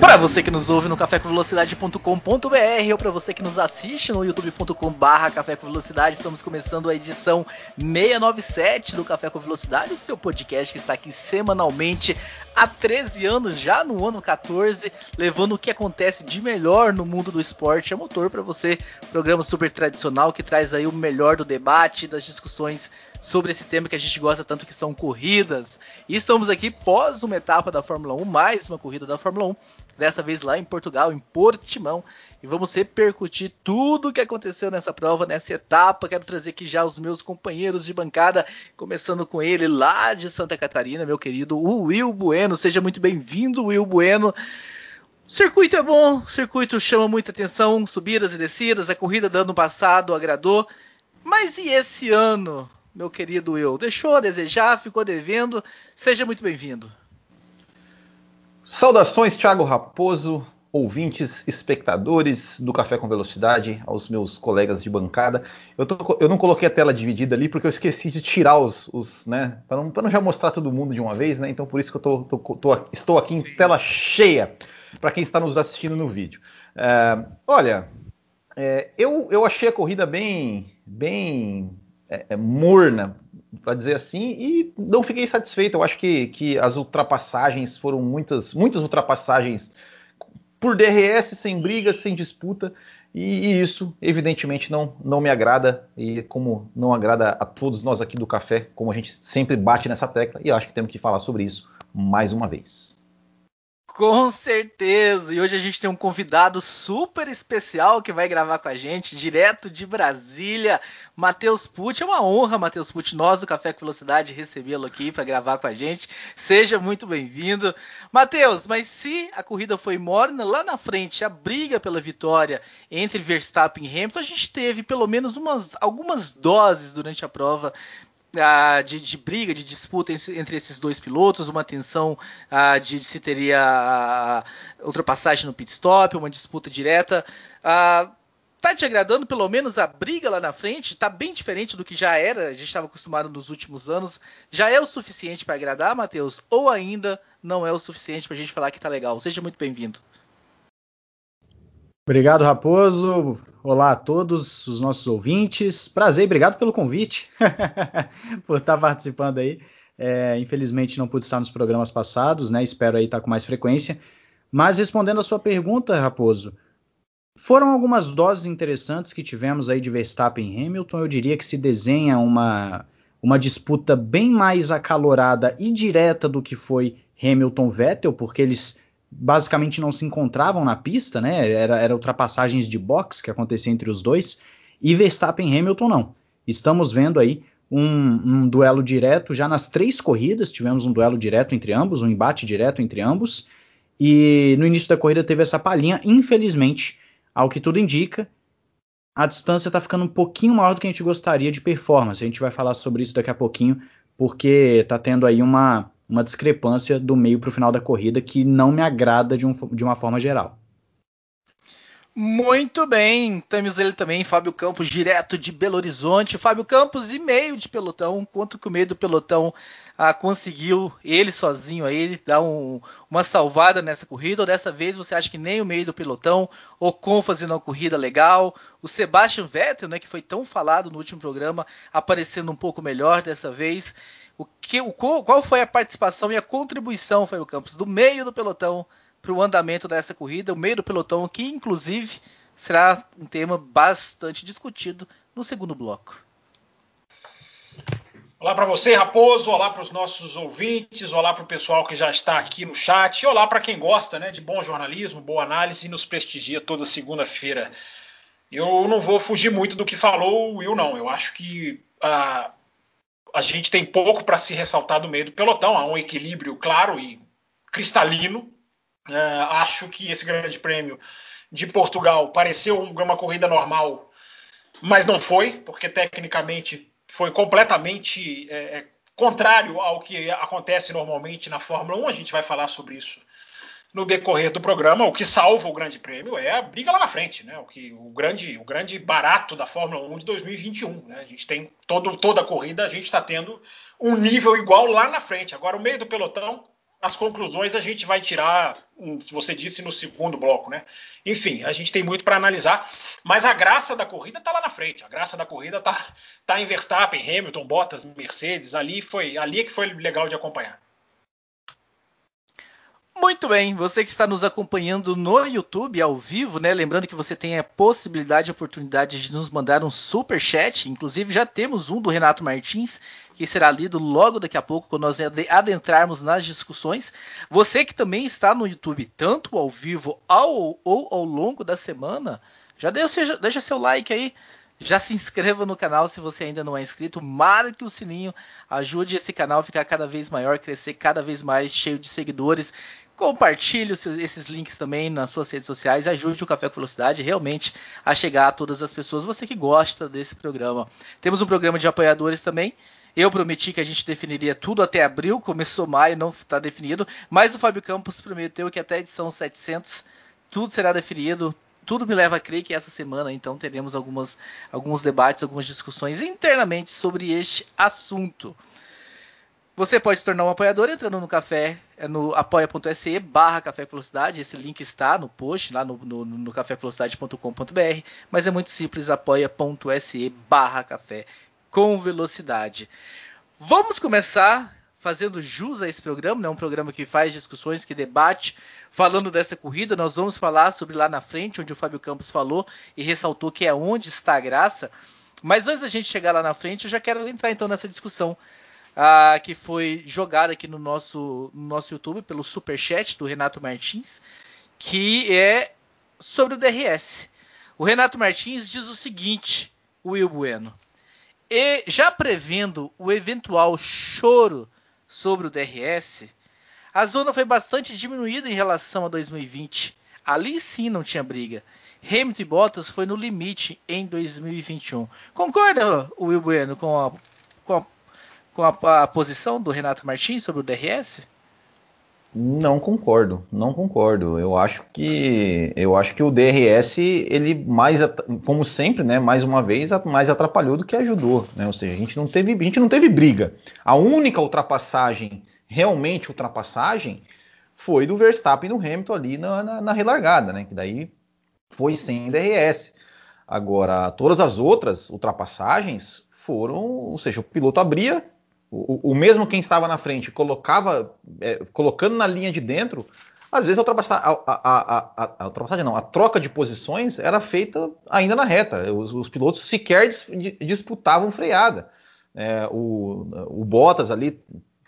Para você que nos ouve no cafécomvelocidade.com.br ou para você que nos assiste no youtube.com/barra estamos começando a edição 697 do Café com Velocidade, o seu podcast que está aqui semanalmente há 13 anos, já no ano 14, levando o que acontece de melhor no mundo do esporte a motor para você. Programa super tradicional que traz aí o melhor do debate, das discussões sobre esse tema que a gente gosta tanto que são corridas. E estamos aqui pós uma etapa da Fórmula 1, mais uma corrida da Fórmula 1, dessa vez lá em Portugal, em Portimão, e vamos repercutir tudo o que aconteceu nessa prova, nessa etapa. Quero trazer aqui já os meus companheiros de bancada, começando com ele lá de Santa Catarina, meu querido Will Bueno. Seja muito bem-vindo, Will Bueno. O circuito é bom, o circuito chama muita atenção, subidas e descidas, a corrida do ano passado agradou. Mas e esse ano? meu querido Will. Deixou a desejar, ficou devendo. Seja muito bem-vindo. Saudações, Thiago Raposo, ouvintes, espectadores do Café com Velocidade, aos meus colegas de bancada. Eu, tô, eu não coloquei a tela dividida ali porque eu esqueci de tirar os, os né, para não, não, já mostrar todo mundo de uma vez, né? Então por isso que eu tô, tô, estou aqui em Sim. tela cheia para quem está nos assistindo no vídeo. É, olha, é, eu, eu achei a corrida bem, bem é, é, morna, para dizer assim, e não fiquei satisfeito. Eu acho que, que as ultrapassagens foram muitas, muitas ultrapassagens por DRS, sem briga, sem disputa, e, e, isso evidentemente não, não me agrada, e como não agrada a todos nós aqui do café, como a gente sempre bate nessa tecla, e acho que temos que falar sobre isso mais uma vez. Com certeza! E hoje a gente tem um convidado super especial que vai gravar com a gente, direto de Brasília, Matheus Pucci. É uma honra, Matheus Pucci, nós do Café com Velocidade, recebê-lo aqui para gravar com a gente. Seja muito bem-vindo. Matheus, mas se a corrida foi morna, lá na frente, a briga pela vitória entre Verstappen e Hamilton, a gente teve pelo menos umas, algumas doses durante a prova ah, de, de, briga, de disputa entre esses dois pilotos, uma tensão ah, de se teria ah, ultrapassagem no pit stop, uma disputa direta. Ah, tá te agradando pelo menos a briga lá na frente? Tá bem diferente do que já era, a gente estava acostumado nos últimos anos. Já é o suficiente para agradar, Matheus? Ou ainda não é o suficiente para a gente falar que tá legal? Seja muito bem-vindo. Obrigado, Raposo. Olá a todos os nossos ouvintes. Prazer, obrigado pelo convite, por estar participando aí. É, infelizmente não pude estar nos programas passados, né? Espero aí estar com mais frequência. Mas respondendo a sua pergunta, Raposo, foram algumas doses interessantes que tivemos aí de Verstappen e Hamilton. Eu diria que se desenha uma, uma disputa bem mais acalorada e direta do que foi Hamilton-Vettel, porque eles basicamente não se encontravam na pista, né? Era, era ultrapassagens de box que acontecia entre os dois. E Verstappen e Hamilton não. Estamos vendo aí um, um, duelo direto já nas três corridas. Tivemos um duelo direto entre ambos, um embate direto entre ambos. E no início da corrida teve essa palhinha. Infelizmente, ao que tudo indica, a distância está ficando um pouquinho maior do que a gente gostaria de performance. A gente vai falar sobre isso daqui a pouquinho, porque está tendo aí uma uma discrepância do meio para o final da corrida que não me agrada de, um, de uma forma geral. Muito bem, temos ele também, Fábio Campos, direto de Belo Horizonte. Fábio Campos e meio de pelotão, quanto que o meio do pelotão ah, conseguiu ele sozinho aí dar um, uma salvada nessa corrida? Ou dessa vez você acha que nem o meio do pelotão, o Ocon fazendo uma corrida legal, o Sebastian Vettel, né, que foi tão falado no último programa, aparecendo um pouco melhor dessa vez. O que, o, qual foi a participação e a contribuição, Fábio Campos, do meio do pelotão para o andamento dessa corrida? O meio do pelotão, que inclusive será um tema bastante discutido no segundo bloco. Olá para você, Raposo. Olá para os nossos ouvintes. Olá para o pessoal que já está aqui no chat. E olá para quem gosta né, de bom jornalismo, boa análise e nos prestigia toda segunda-feira. Eu não vou fugir muito do que falou o Will, não. Eu acho que ah, a gente tem pouco para se ressaltar do meio do pelotão, há um equilíbrio claro e cristalino. É, acho que esse Grande Prêmio de Portugal pareceu uma corrida normal mas não foi, porque tecnicamente foi completamente é, é, contrário ao que acontece normalmente na Fórmula 1. A gente vai falar sobre isso no decorrer do programa. O que salva o Grande Prêmio é a briga lá na frente, né? O que o grande, o grande barato da Fórmula 1 de 2021. Né? A gente tem todo, toda a corrida, a gente está tendo um nível igual lá na frente. Agora o meio do pelotão as conclusões a gente vai tirar, se você disse, no segundo bloco, né? Enfim, a gente tem muito para analisar, mas a graça da corrida está lá na frente. A graça da corrida está tá em Verstappen, Hamilton, Bottas, Mercedes. Ali foi, ali é que foi legal de acompanhar. Muito bem, você que está nos acompanhando no YouTube ao vivo, né? Lembrando que você tem a possibilidade oportunidade de nos mandar um super chat. Inclusive já temos um do Renato Martins que será lido logo daqui a pouco quando nós adentrarmos nas discussões. Você que também está no YouTube, tanto ao vivo ao, ou ao longo da semana, já deixa, deixa seu like aí. Já se inscreva no canal se você ainda não é inscrito, marque o sininho, ajude esse canal a ficar cada vez maior, crescer cada vez mais, cheio de seguidores. Compartilhe esses links também nas suas redes sociais. Ajude o Café com Velocidade realmente a chegar a todas as pessoas. Você que gosta desse programa. Temos um programa de apoiadores também. Eu prometi que a gente definiria tudo até abril. Começou maio, não está definido. Mas o Fábio Campos prometeu que até a edição 700 tudo será definido. Tudo me leva a crer que essa semana então teremos algumas, alguns debates, algumas discussões internamente sobre este assunto. Você pode se tornar um apoiador entrando no café, é no apoia.se barra Café Velocidade. Esse link está no post, lá no, no, no cafévelocidade.com.br. Mas é muito simples, apoia.se barra Café com Velocidade. Vamos começar fazendo jus a esse programa, né? um programa que faz discussões, que debate, falando dessa corrida. Nós vamos falar sobre lá na frente, onde o Fábio Campos falou e ressaltou que é onde está a graça. Mas antes da gente chegar lá na frente, eu já quero entrar então nessa discussão ah, que foi jogada aqui no nosso, no nosso YouTube pelo super chat do Renato Martins, que é sobre o DRS. O Renato Martins diz o seguinte, Will Bueno, e já prevendo o eventual choro sobre o DRS, a zona foi bastante diminuída em relação a 2020. Ali sim não tinha briga. Hamilton e Bottas foi no limite em 2021. Concorda, Will Bueno, com a, com a com a, a posição do Renato Martins sobre o DRS? Não concordo, não concordo. Eu acho que eu acho que o DRS ele mais, como sempre, né, mais uma vez, mais atrapalhou do que ajudou, né? Ou seja, a gente não teve, a gente não teve briga. A única ultrapassagem, realmente ultrapassagem, foi do Verstappen no Hamilton ali na, na, na relargada, né? Que daí foi sem DRS. Agora, todas as outras ultrapassagens foram, ou seja, o piloto abria, o, o, mesmo quem estava na frente colocava, é, colocando na linha de dentro, às vezes a ultrapassagem, a, a, a, ultrapassagem não, a troca de posições era feita ainda na reta. Os, os pilotos sequer dis, disputavam freada. É, o, o, Bottas ali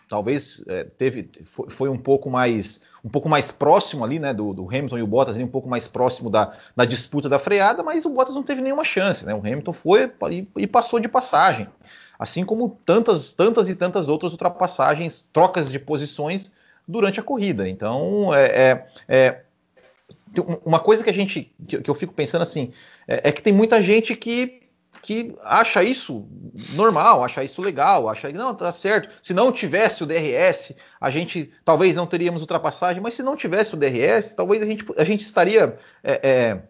talvez é, teve foi, foi, um pouco mais um pouco mais próximo ali, né, do, do Hamilton e o Bottas ali, um pouco mais próximo da, da, disputa da freada, mas o Bottas não teve nenhuma chance, né? O Hamilton foi e, e passou de passagem assim como tantas, tantas e tantas outras ultrapassagens, trocas de posições durante a corrida. Então, é, é, é uma coisa que a gente, que eu fico pensando assim, é, é, que tem muita gente que, que acha isso normal, acha isso legal, acha que não, tá certo. Se não tivesse o DRS, a gente talvez não teríamos ultrapassagem, mas se não tivesse o DRS, talvez a gente, a gente estaria é, é,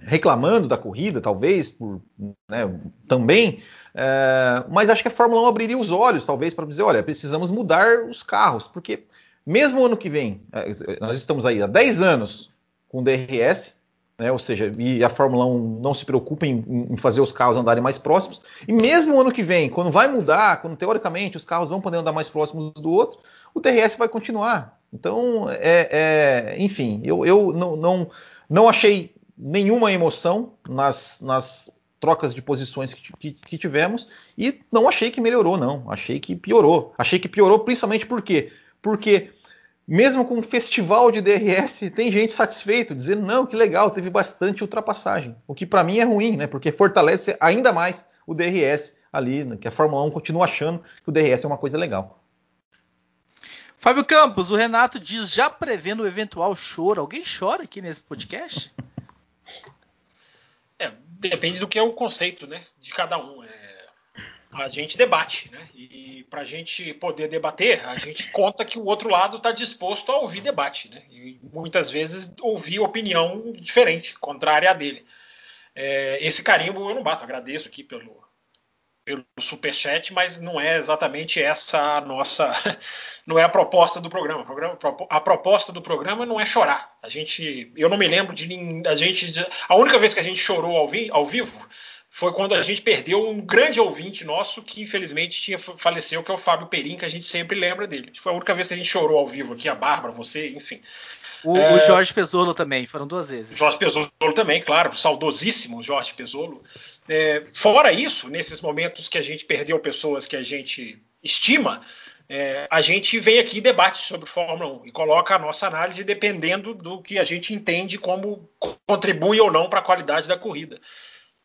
reclamando da corrida, talvez, por, né, também, é, mas acho que a Fórmula 1 abriria os olhos, talvez, para dizer: olha, precisamos mudar os carros, porque mesmo ano que vem, é, nós estamos aí há 10 anos com DRS, né, ou seja, e a Fórmula 1 não se preocupa em, em, fazer os carros andarem mais próximos, e mesmo ano que vem, quando vai mudar, quando teoricamente os carros vão poder andar mais próximos do outro, o DRS vai continuar. Então, é, é, enfim, eu, eu não, não, não achei nenhuma emoção nas, nas trocas de posições que, que, que, tivemos e não achei que melhorou, não. Achei que piorou. Achei que piorou principalmente por quê? Porque mesmo com um festival de DRS, tem gente satisfeito, dizendo, não, que legal, teve bastante ultrapassagem. O que para mim é ruim, né? Porque fortalece ainda mais o DRS ali, né? que a Fórmula 1 continua achando que o DRS é uma coisa legal. Fábio Campos, o Renato diz, já prevendo o eventual choro. Alguém chora aqui nesse podcast? É, depende do que é o conceito né, de cada um. É, a gente debate, né? E para a gente poder debater, a gente conta que o outro lado está disposto a ouvir debate, né? E muitas vezes ouvir opinião diferente, contrária à dele. É, esse carimbo eu não bato, agradeço aqui pelo, pelo superchat, mas não é exatamente essa a nossa, não é a proposta do programa. A proposta do programa não é chorar. A gente, eu não me lembro de a gente, a única vez que a gente chorou ao, vi, ao vivo foi quando a gente perdeu um grande ouvinte nosso que infelizmente tinha faleceu, que é o Fábio Perim, que a gente sempre lembra dele. Foi a única vez que a gente chorou ao vivo aqui, a Bárbara, você, enfim. O, é... o Jorge Pesolo também, foram duas vezes. Jorge Pesolo também, claro, saudosíssimo Jorge Pesolo. É, fora isso, nesses momentos que a gente perdeu pessoas que a gente estima, é, a gente vem aqui e debate sobre Fórmula 1 e coloca a nossa análise dependendo do que a gente entende como contribui ou não para a qualidade da corrida.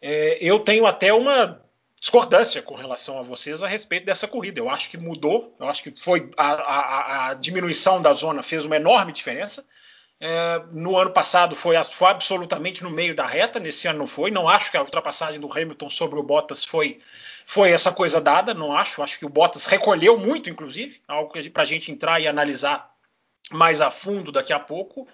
É, eu tenho até uma discordância com relação a vocês a respeito dessa corrida. Eu acho que mudou, eu acho que foi a, a, a diminuição da zona fez uma enorme diferença. É, no ano passado foi, foi, absolutamente no meio da reta, nesse ano não foi. Não acho que a ultrapassagem do Hamilton sobre o Bottas foi, foi essa coisa dada, não acho. Acho que o Bottas recolheu muito, inclusive, algo para a gente entrar e analisar mais a fundo daqui a pouco.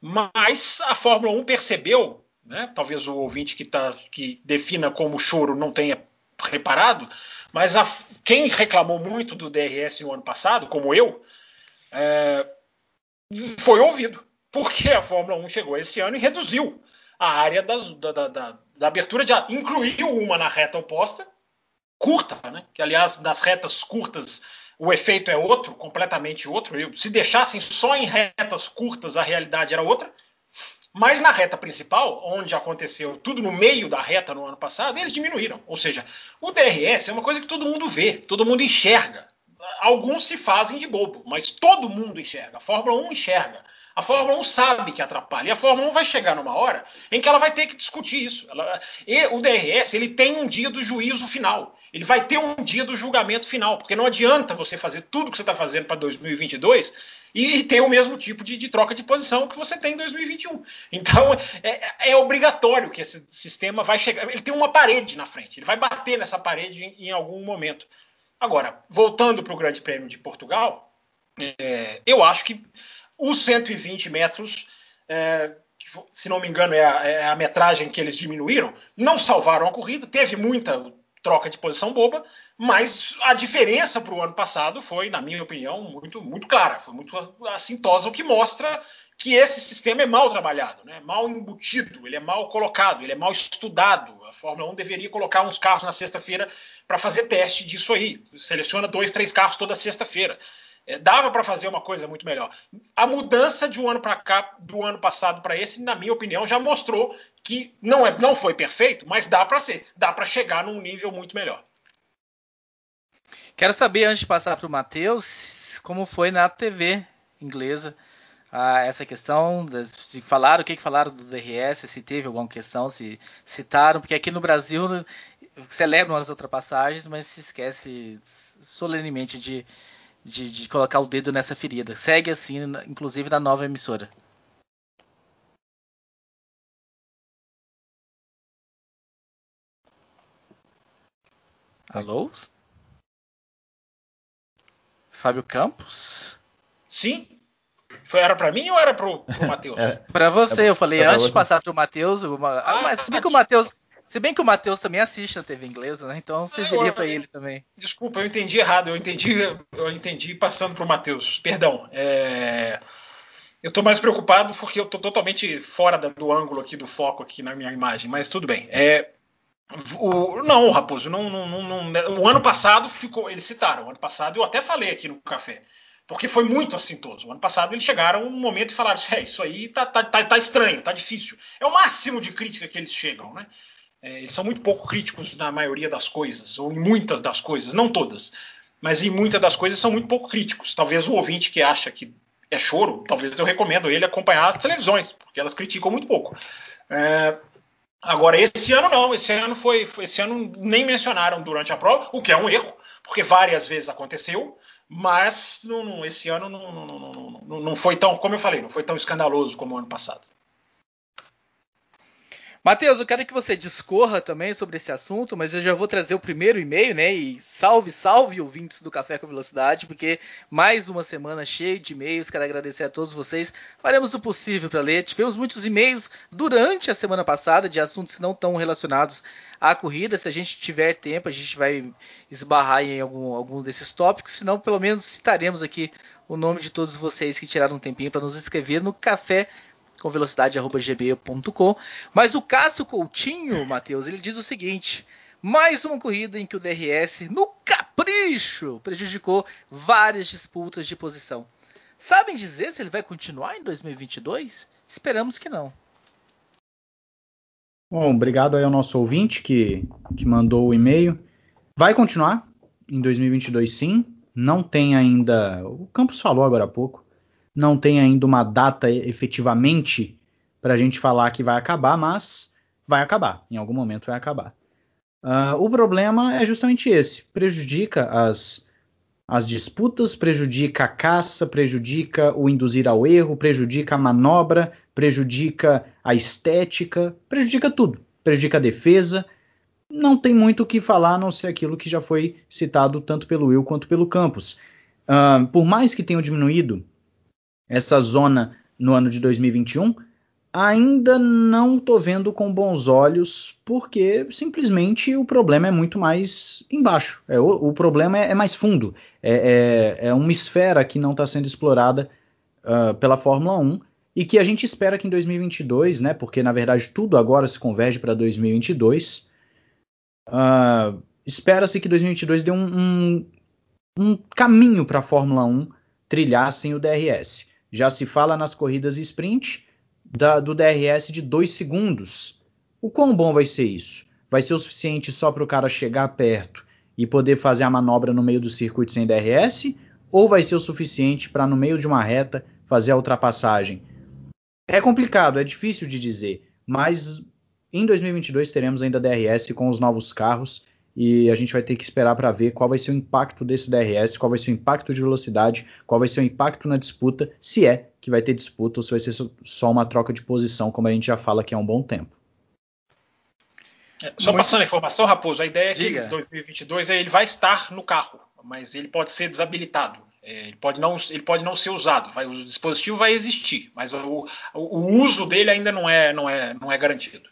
Mas a Fórmula 1 percebeu, né, talvez o ouvinte que, tá, que defina como choro não tenha reparado, mas a, quem reclamou muito do DRS no ano passado, como eu, é, foi ouvido porque a Fórmula 1 chegou esse ano e reduziu a área das, da, da, da, da, abertura de incluiu uma na reta oposta, curta, né? Que aliás nas retas curtas o efeito é outro, completamente outro. Se deixassem só em retas curtas a realidade era outra. Mas na reta principal, onde aconteceu tudo no meio da reta no ano passado, eles diminuíram. Ou seja, o DRS é uma coisa que todo mundo vê, todo mundo enxerga. Alguns se fazem de bobo, mas todo mundo enxerga. A Fórmula 1 enxerga. A Fórmula 1 sabe que atrapalha. E a Fórmula 1 vai chegar numa hora em que ela vai ter que discutir isso. Ela, o DRS ele tem um dia do juízo final. Ele vai ter um dia do julgamento final. Porque não adianta você fazer tudo que você está fazendo para 2022 e ter o mesmo tipo de, de, troca de posição que você tem em 2021. Então é, é, obrigatório que esse sistema vai chegar. Ele tem uma parede na frente. Ele vai bater nessa parede em, em algum momento. Agora, voltando para o Grande Prêmio de Portugal, é, eu acho que os 120 metros, é, que, se não me engano, é a, é a, metragem que eles diminuíram, não salvaram a corrida. Teve muita troca de posição boba, mas a diferença para o ano passado foi, na minha opinião, muito, muito clara, foi muito assintosa, o que mostra que esse sistema é mal trabalhado, né? mal embutido, ele é mal colocado, ele é mal estudado. A Fórmula 1 deveria colocar uns carros na sexta-feira para fazer teste disso aí. Seleciona dois, três carros toda sexta-feira. É, dava para fazer uma coisa muito melhor. A mudança de um ano para cá, do ano passado para esse, na minha opinião, já mostrou que não, é, não foi perfeito, mas dá para ser, dá para chegar num nível muito melhor. Quero saber antes de passar para o Matheus como foi na TV inglesa ah, essa questão, se falaram o que, que falaram do DRS, se teve alguma questão, se citaram, porque aqui no Brasil celebram as ultrapassagens, mas se esquece solenemente de de, de colocar o dedo nessa ferida. Segue assim, inclusive na nova emissora. Alô? Fábio Campos? Sim. Foi, era para mim ou era pro, pro Matheus? É, para você, eu falei é antes de passar pro Matheus. Ah, se bem que o Matheus se bem que o Matheus também assiste a TV inglesa, né? Então serviria para ele também. Desculpa, eu entendi errado. Eu entendi, eu entendi passando para o Matheus. Perdão. É... Eu estou mais preocupado porque eu estou totalmente fora do ângulo aqui, do foco aqui na minha imagem, mas tudo bem. É... O... Não, Raposo, não, não, não, o ano passado ficou. Eles citaram, o ano passado eu até falei aqui no café porque foi muito assintoso. O ano passado eles chegaram um momento e falaram: é, isso aí tá, tá, tá, tá, estranho, tá difícil. É o máximo de crítica que eles chegam, né? É, eles são muito pouco críticos na maioria das coisas, ou em muitas das coisas, não todas, mas em muitas das coisas são muito pouco críticos. Talvez o ouvinte que acha que é choro, talvez eu recomendo ele acompanhar as televisões, porque elas criticam muito pouco. É, agora, esse ano não, esse ano foi, esse ano nem mencionaram durante a prova, o que é um erro, porque várias vezes aconteceu, mas não, não, esse ano não, não, não foi tão, como eu falei, não foi tão escandaloso como o ano passado. Matheus, eu quero que você discorra também sobre esse assunto, mas eu já vou trazer o primeiro e-mail, né? E salve, salve ouvintes do Café com Velocidade, porque mais uma semana cheia de e-mails. Quero agradecer a todos vocês. Faremos o possível para ler. Tivemos muitos e-mails durante a semana passada de assuntos não tão relacionados à corrida. Se a gente tiver tempo, a gente vai esbarrar em algum, algum desses tópicos, senão pelo menos citaremos aqui o nome de todos vocês que tiraram um tempinho para nos escrever no Café com velocidade@gmail.com. Mas o Cássio Coutinho, Matheus, ele diz o seguinte: mais uma corrida em que o DRS, no capricho, prejudicou várias disputas de posição. Sabem dizer se ele vai continuar em 2022? Esperamos que não. Bom, obrigado aí ao nosso ouvinte que, que mandou o e-mail. Vai continuar em 2022 sim. Não tem ainda. O Campos falou agora há pouco não tem ainda uma data efetivamente para a gente falar que vai acabar, mas vai acabar, em algum momento vai acabar. Uh, o problema é justamente esse: prejudica as, as disputas, prejudica a caça, prejudica o induzir ao erro, prejudica a manobra, prejudica a estética, prejudica tudo, prejudica a defesa. Não tem muito o que falar a não ser aquilo que já foi citado tanto pelo Will quanto pelo Campos. Uh, por mais que tenham diminuído essa zona no ano de 2021, ainda não estou vendo com bons olhos, porque simplesmente o problema é muito mais embaixo. É, o, o problema é, é, mais fundo. É, é, é uma esfera que não está sendo explorada uh, pela Fórmula 1 e que a gente espera que em 2022, né, porque na verdade tudo agora se converge para 2022, uh, espera-se que 2022 dê um, um, um caminho para a Fórmula 1 trilhar sem o DRS. Já se fala nas corridas sprint da, do DRS de 2 segundos. O quão bom vai ser isso? Vai ser o suficiente só para o cara chegar perto e poder fazer a manobra no meio do circuito sem DRS? Ou vai ser o suficiente para, no meio de uma reta, fazer a ultrapassagem? É complicado, é difícil de dizer, mas em 2022 teremos ainda DRS com os novos carros e a gente vai ter que esperar para ver qual vai ser o impacto desse DRS, qual vai ser o impacto de velocidade, qual vai ser o impacto na disputa, se é que vai ter disputa ou se vai ser só uma troca de posição, como a gente já fala que há um bom tempo. É, só Muito... passando a informação, Raposo, a ideia é que em 2022 ele vai estar no carro, mas ele pode ser desabilitado. É, ele, pode não, ele pode não ser usado. Vai, o dispositivo vai existir, mas o, o, o uso dele ainda não é, não é, não é garantido.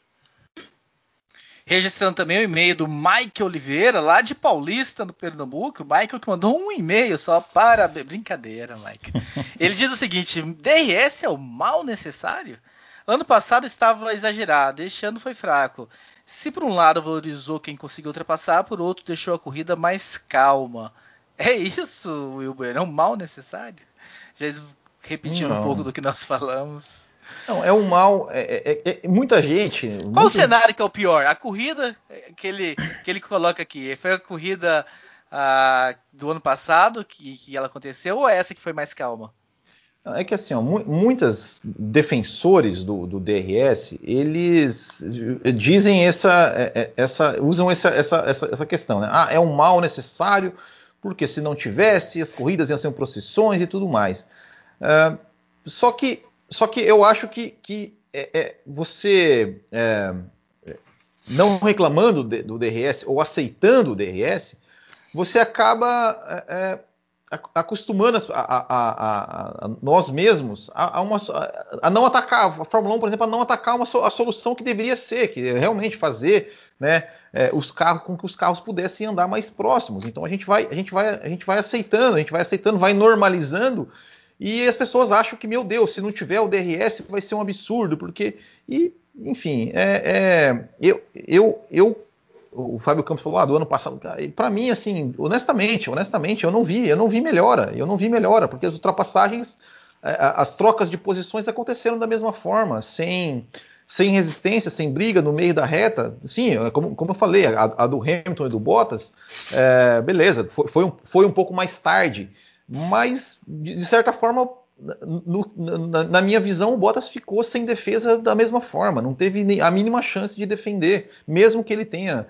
Registrando também o e-mail do Mike Oliveira, lá de Paulista, no Pernambuco. O Michael que mandou um e-mail só para. Brincadeira, Mike. Ele diz o seguinte: DRS é o mal necessário? Ano passado estava exagerado, este ano foi fraco. Se por um lado valorizou quem conseguiu ultrapassar, por outro deixou a corrida mais calma. É isso, Wilber? É um mal necessário? Já repetindo um pouco do que nós falamos. Não, é um mal. É, é, é, muita gente. Qual muito... o cenário que é o pior? A corrida que ele, que ele coloca aqui foi a corrida ah, do ano passado que, que ela aconteceu ou é essa que foi mais calma? É que assim, ó, muitas defensores do, do, DRS eles dizem essa, é, é, essa usam essa, essa, essa, essa questão, né? Ah, é um mal necessário porque se não tivesse as corridas iam ser procissões e tudo mais. Uh, só que só que eu acho que, que é, é, você é, não reclamando do DRS ou aceitando o DRS, você acaba é, é, acostumando a, a, a, nós mesmos a, uma, a, não atacar, a Fórmula 1, por exemplo, a não atacar uma, a solução que deveria ser, que é realmente fazer né, é, os carros com que os carros pudessem andar mais próximos. Então a gente vai, a gente vai, a gente vai aceitando, a gente vai aceitando, vai normalizando e as pessoas acham que, meu Deus, se não tiver o DRS vai ser um absurdo, porque. E, enfim, é, é, eu, eu, eu, o Fábio Campos falou ah, do ano passado. Para mim, assim, honestamente, honestamente, eu não vi, eu não vi melhora, eu não vi melhora, porque as ultrapassagens, é, as trocas de posições aconteceram da mesma forma, sem, sem resistência, sem briga no meio da reta. Sim, é como, como eu falei, a, a do Hamilton e do Bottas, é, beleza, foi, foi, um, foi um pouco mais tarde mas de certa forma, no, na, na, minha visão, o Bottas ficou sem defesa da mesma forma, não teve a mínima chance de defender, mesmo que ele tenha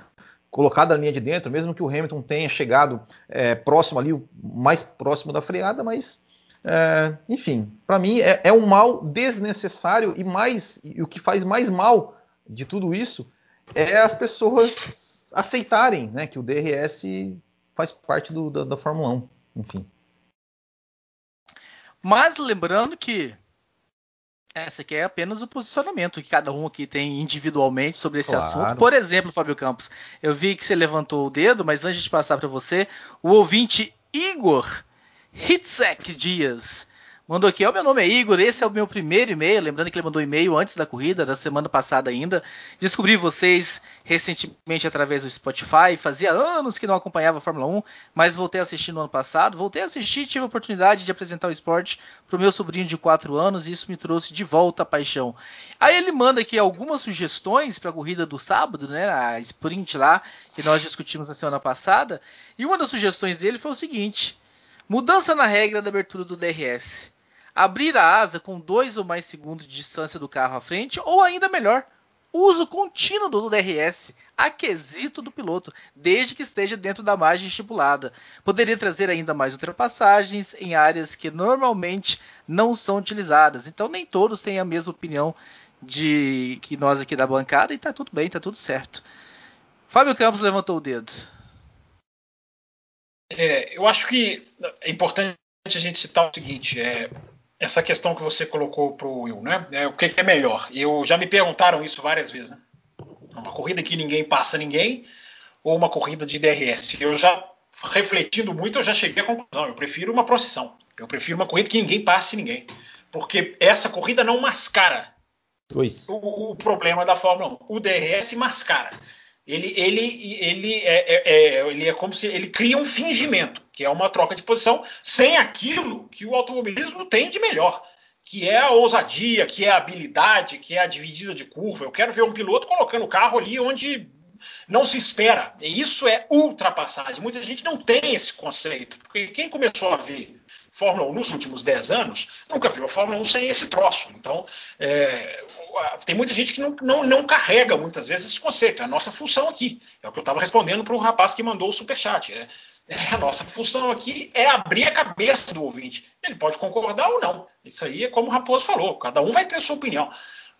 colocado a linha de dentro, mesmo que o Hamilton tenha chegado é, próximo ali, mais próximo da freada, mas é, enfim, para mim é, é, um mal desnecessário e mais e o que faz mais mal de tudo isso é as pessoas aceitarem né, que o DRS faz parte do, da, da Fórmula 1. Enfim. Mas lembrando que essa aqui é apenas o posicionamento que cada um aqui tem individualmente sobre esse claro. assunto. Por exemplo, Fábio Campos, eu vi que você levantou o dedo, mas antes de passar para você, o ouvinte Igor Hitzek Dias Mandou aqui, ó, meu nome é Igor, esse é o meu primeiro e-mail, lembrando que ele mandou e-mail antes da corrida, da semana passada ainda. Descobri vocês recentemente através do Spotify, fazia anos que não acompanhava a Fórmula 1, mas voltei a assistir no ano passado. Voltei a assistir tive a oportunidade de apresentar o esporte para o meu sobrinho de 4 anos e isso me trouxe de volta a paixão. Aí ele manda aqui algumas sugestões para a corrida do sábado, né, a sprint lá, que nós discutimos na semana passada, e uma das sugestões dele foi o seguinte: mudança na regra da abertura do DRS abrir a asa com dois ou mais segundos de distância do carro à frente, ou ainda melhor, uso contínuo do DRS, aquisito do piloto, desde que esteja dentro da margem estipulada. Poderia trazer ainda mais ultrapassagens em áreas que normalmente não são utilizadas. Então nem todos têm a mesma opinião de que nós aqui da bancada e tá tudo bem, tá tudo certo. Fábio Campos levantou o dedo. É, eu acho que é importante a gente citar o seguinte: é, essa questão que você colocou para o Will, né? É, o que, que, é melhor? Eu já me perguntaram isso várias vezes, né? Uma corrida que ninguém passa ninguém ou uma corrida de DRS? Eu já refletindo muito, eu já cheguei à conclusão. Eu prefiro uma procissão. Eu prefiro uma corrida que ninguém passe ninguém, porque essa corrida não mascara o, o, problema da Fórmula 1. O DRS mascara ele, ele, ele, é, é, é, ele é como se ele cria um fingimento, que é uma troca de posição, sem aquilo que o automobilismo tem de melhor, que é a ousadia, que é a habilidade, que é a dividida de curva. Eu quero ver um piloto colocando o carro ali onde não se espera. E isso é ultrapassagem. Muita gente não tem esse conceito, porque quem começou a ver Fórmula 1 nos últimos 10 anos nunca viu a Fórmula 1 sem esse troço. Então, é, tem muita gente que não, não, não, carrega muitas vezes esse conceito. É a nossa função aqui. É o que eu estava respondendo para o rapaz que mandou o superchat. É, é, a nossa função aqui é abrir a cabeça do ouvinte. Ele pode concordar ou não. Isso aí é como o Raposo falou. Cada um vai ter sua opinião.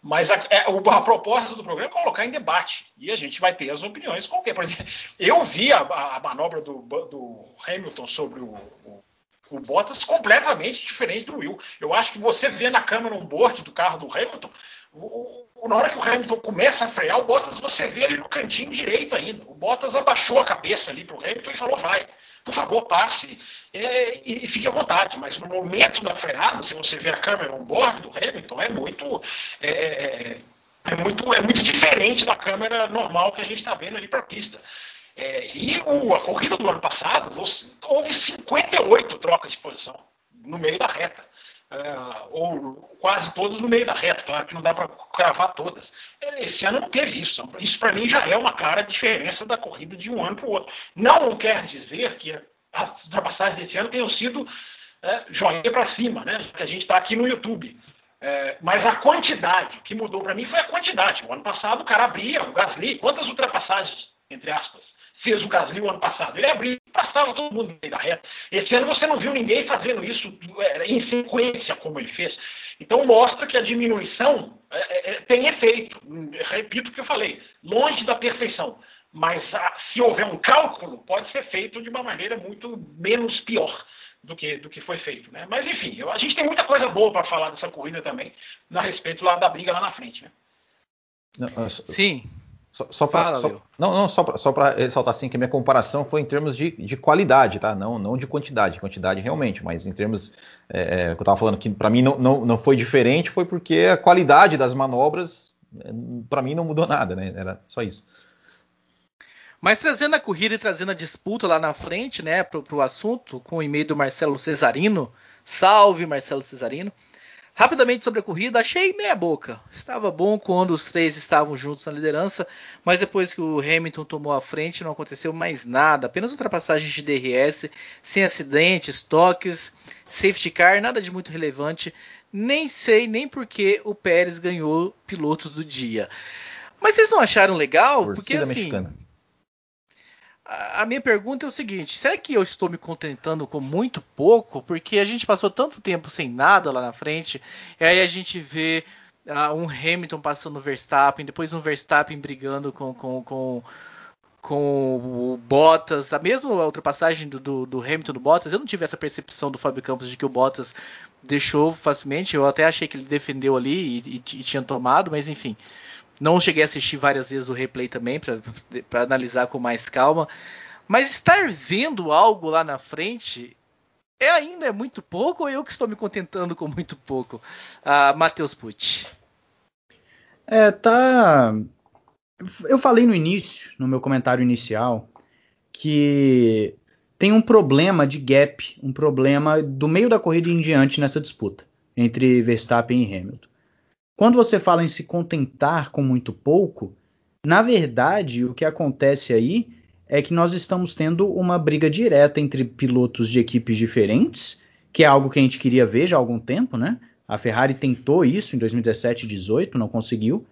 Mas a, é, a, proposta do programa é colocar em debate. E a gente vai ter as opiniões qualquer. Por exemplo, eu vi a, a manobra do, do, Hamilton sobre o, o o Bottas completamente diferente do Will. Eu acho que você vê na câmera um board do carro do Hamilton, o, na hora que o Hamilton começa a frear, o Bottas você vê ele no cantinho direito ainda. O Bottas abaixou a cabeça ali para o Hamilton e falou: vai, por favor, passe é, e, e, fique à vontade. Mas no momento da freada, se você vê a câmera on board do Hamilton, é muito. É, é, é muito, é muito diferente da câmera normal que a gente está vendo ali para a pista. É, e o, a corrida do ano passado, houve 58 trocas de posição no meio da reta. Uh, ou quase todas no meio da reta, claro que não dá para cravar todas. Esse ano não teve isso. Isso para mim já é uma cara diferença da corrida de um ano para o outro. Não quer dizer que as ultrapassagens desse ano tenham sido é, joinha para cima, né? A gente está aqui no YouTube. É, mas a quantidade que mudou para mim foi a quantidade. O ano passado o cara abria, o Gasly, quantas ultrapassagens, entre aspas, fez o Gasly o ano passado. Ele abriu e passava todo mundo no meio da reta. Esse ano você não viu ninguém fazendo isso é, em sequência como ele fez. Então mostra que a diminuição é, é, é, tem efeito. Repito o que eu falei, longe da perfeição. Mas a, se houver um cálculo, pode ser feito de uma maneira muito menos pior do que, do que foi feito. Né? Mas enfim, eu, a gente tem muita coisa boa para falar dessa corrida também, a respeito lá da briga lá na frente. Né? Sim. Só, só para não, não, só para ressaltar assim que a minha comparação foi em termos de, de qualidade, tá? Não, não de quantidade, quantidade realmente, mas em termos é, é que eu estava falando que para mim não, não, não foi diferente, foi porque a qualidade das manobras é, para mim não mudou nada, né? Era só isso. Mas trazendo a corrida e trazendo a disputa lá na frente, né, para o assunto, com o e-mail do Marcelo Cesarino. Salve, Marcelo Cesarino. Rapidamente sobre a corrida, achei meia boca. Estava bom quando os três estavam juntos na liderança, mas depois que o Hamilton tomou a frente não aconteceu mais nada. Apenas ultrapassagens de DRS, sem acidentes, toques, safety car, nada de muito relevante. Nem sei nem porque o Pérez ganhou piloto do dia. Mas vocês não acharam legal? Torcida porque assim. Mexicana a minha pergunta é o seguinte: será que eu estou me contentando com muito pouco? Porque a gente passou tanto tempo sem nada lá na frente, e aí a gente vê uh, um Hamilton passando o Verstappen, depois um Verstappen brigando com, com, com, com o Bottas, a mesma ultrapassagem do, do, do, Hamilton do Bottas, eu não tive essa percepção do Fábio Campos de que o Bottas deixou facilmente, eu até achei que ele defendeu ali e, e, e tinha tomado, mas enfim. Não cheguei a assistir várias vezes o replay também para analisar com mais calma. Mas estar vendo algo lá na frente é ainda é muito pouco ou eu que estou me contentando com muito pouco? Uh, Matheus Pucci. É, tá. Eu falei no início, no meu comentário inicial, que tem um problema de gap, um problema do meio da corrida em diante nessa disputa entre Verstappen e Hamilton. Quando você fala em se contentar com muito pouco, na verdade o que acontece aí é que nós estamos tendo uma briga direta entre pilotos de equipes diferentes, que é algo que a gente queria ver já há algum tempo, né? A Ferrari tentou isso em 2017 e 2018, não conseguiu.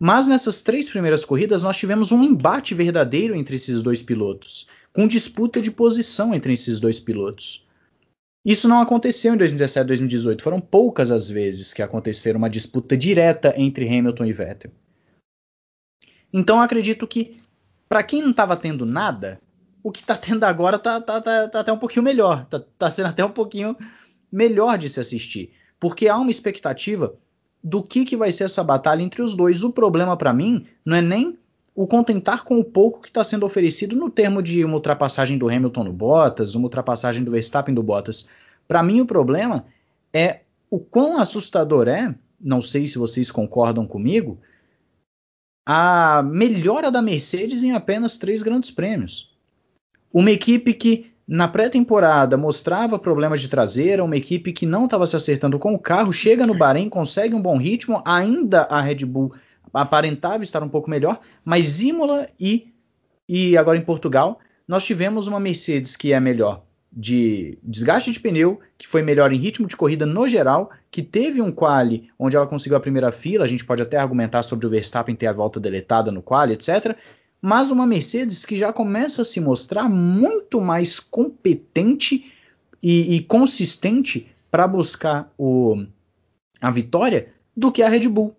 Mas nessas três primeiras corridas nós tivemos um embate verdadeiro entre esses dois pilotos, com disputa de posição entre esses dois pilotos. Isso não aconteceu em 2017 e 2018, foram poucas as vezes que aconteceram uma disputa direta entre Hamilton e Vettel. Então acredito que para quem não estava tendo nada, o que está tendo agora está tá, tá, tá, até um pouquinho melhor. Está tá sendo até um pouquinho melhor de se assistir. Porque há uma expectativa do que, que vai ser essa batalha entre os dois. O problema para mim não é nem o contentar com o pouco que está sendo oferecido no termo de uma ultrapassagem do Hamilton no Bottas, uma ultrapassagem do Verstappen do Bottas. Para mim o problema é o quão assustador é, não sei se vocês concordam comigo, a melhora da Mercedes em apenas três grandes prêmios. Uma equipe que na pré-temporada mostrava problemas de traseira, uma equipe que não estava se acertando com o carro, chega no Bahrein, consegue um bom ritmo, ainda a Red Bull aparentava estar um pouco melhor, mas Imola e, e agora em Portugal, nós tivemos uma Mercedes que é melhor de desgaste de pneu, que foi melhor em ritmo de corrida no geral, que teve um quali onde ela conseguiu a primeira fila, a gente pode até argumentar sobre o Verstappen ter a volta deletada no quali, etc. Mas uma Mercedes que já começa a se mostrar muito mais competente e, e consistente para buscar o, a vitória do que a Red Bull.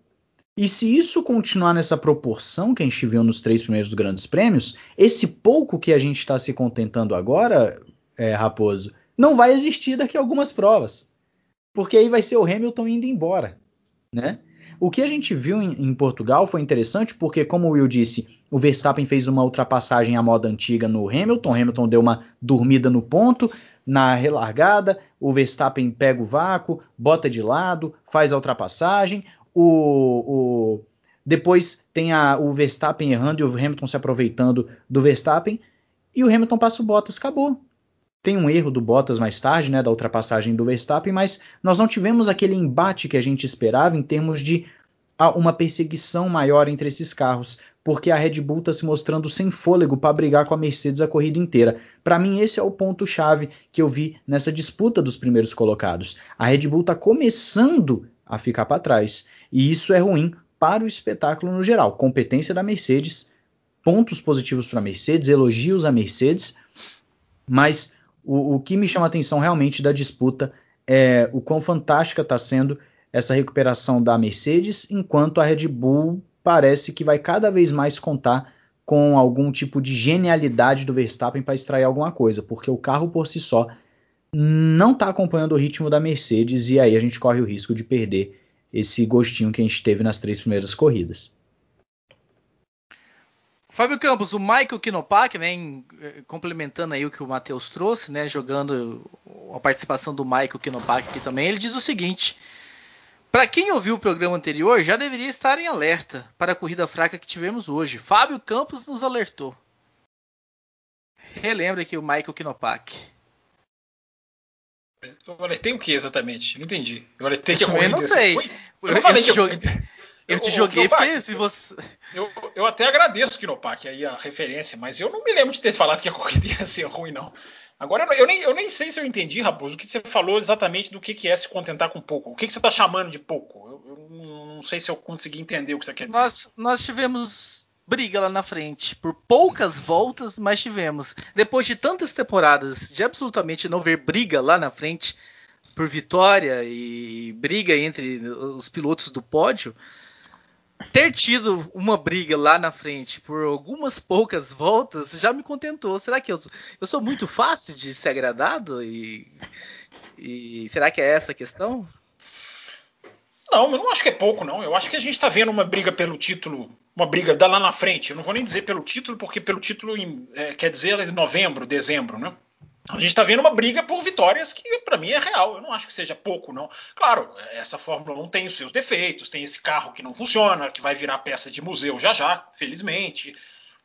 E se isso continuar nessa proporção que a gente viu nos três primeiros grandes prêmios, esse pouco que a gente está se contentando agora é, Raposo, não vai existir daqui a algumas provas. Porque aí vai ser o Hamilton indo embora. Né? O que a gente viu em, em, Portugal foi interessante porque, como o Will disse, o Verstappen fez uma ultrapassagem à moda antiga no Hamilton. O Hamilton deu uma dormida no ponto. Na relargada, o Verstappen pega o vácuo, bota de lado, faz a ultrapassagem. O, o depois tem a, o Verstappen errando e o Hamilton se aproveitando do Verstappen. E o Hamilton passa o Bottas, acabou. Tem um erro do Bottas mais tarde, né, da ultrapassagem do Verstappen, mas nós não tivemos aquele embate que a gente esperava em termos de uma perseguição maior entre esses carros, porque a Red Bull está se mostrando sem fôlego para brigar com a Mercedes a corrida inteira. Para mim, esse é o ponto-chave que eu vi nessa disputa dos primeiros colocados. A Red Bull está começando a ficar para trás, e isso é ruim para o espetáculo no geral. Competência da Mercedes, pontos positivos para a Mercedes, elogios à Mercedes, mas o, o que me chama a atenção realmente da disputa é o quão fantástica está sendo essa recuperação da Mercedes, enquanto a Red Bull parece que vai cada vez mais contar com algum tipo de genialidade do Verstappen para extrair alguma coisa, porque o carro por si só não está acompanhando o ritmo da Mercedes e aí a gente corre o risco de perder esse gostinho que a gente teve nas três primeiras corridas. Fábio Campos, o Michael Kinopak, né, em, eh, complementando aí o que o Matheus trouxe, né, jogando a participação do Michael Kinopak aqui também, ele diz o seguinte: para quem ouviu o programa anterior, já deveria estar em alerta para a corrida fraca que tivemos hoje. Fábio Campos nos alertou. Relembra aqui o Michael Kinopak. Eu alertei o que exatamente? Não entendi. Eu alertei que a corrida. Eu não sei. Eu, eu, falei eu que joguei. Eu te joguei porque se você. Eu, eu até agradeço, Kinopak, aí a referência, mas eu não me lembro de ter falado que a corrida ia ser ruim, não. Agora, eu nem, eu nem sei se eu entendi, Raposo, o que você falou exatamente do que, que é se contentar com pouco. O que, que você está chamando de pouco? Eu, eu, não sei se eu consegui entender o que você quer dizer. Nós, nós tivemos briga lá na frente. Por poucas voltas, mas tivemos. Depois de tantas temporadas de absolutamente não ver briga lá na frente, por vitória e briga entre os pilotos do pódio, ter tido uma briga lá na frente por algumas poucas voltas já me contentou. Será que eu, eu sou muito fácil de ser agradado? E, e será que é essa a questão? Não, eu não acho que é pouco, não. Eu acho que a gente está vendo uma briga pelo título, uma briga da lá na frente. Eu não vou nem dizer pelo título, porque pelo título é, quer dizer novembro, dezembro, né? A gente está vendo uma briga por vitórias que, para mim, é real. Eu não acho que seja pouco, não. Claro, essa Fórmula 1 tem os seus defeitos, tem esse carro que não funciona, que vai virar peça de museu já já, felizmente.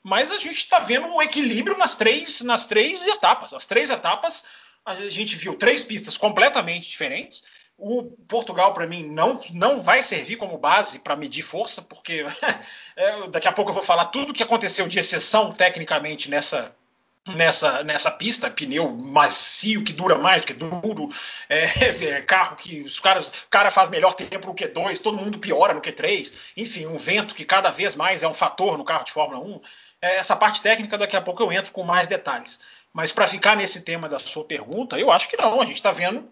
Mas a gente está vendo um equilíbrio nas três, nas três etapas. As três etapas, a gente viu três pistas completamente diferentes. O Portugal, para mim, não, não vai servir como base para medir força, porque é, daqui a pouco eu vou falar tudo o que aconteceu de exceção tecnicamente nessa, nessa, nessa pista, pneu macio que dura mais que duro, é, é, carro que os caras, cara faz melhor tempo no Q2, todo mundo piora no Q3, enfim, um vento que cada vez mais é um fator no carro de Fórmula 1. É, essa parte técnica daqui a pouco eu entro com mais detalhes. Mas para ficar nesse tema da sua pergunta, eu acho que não. A gente está vendo,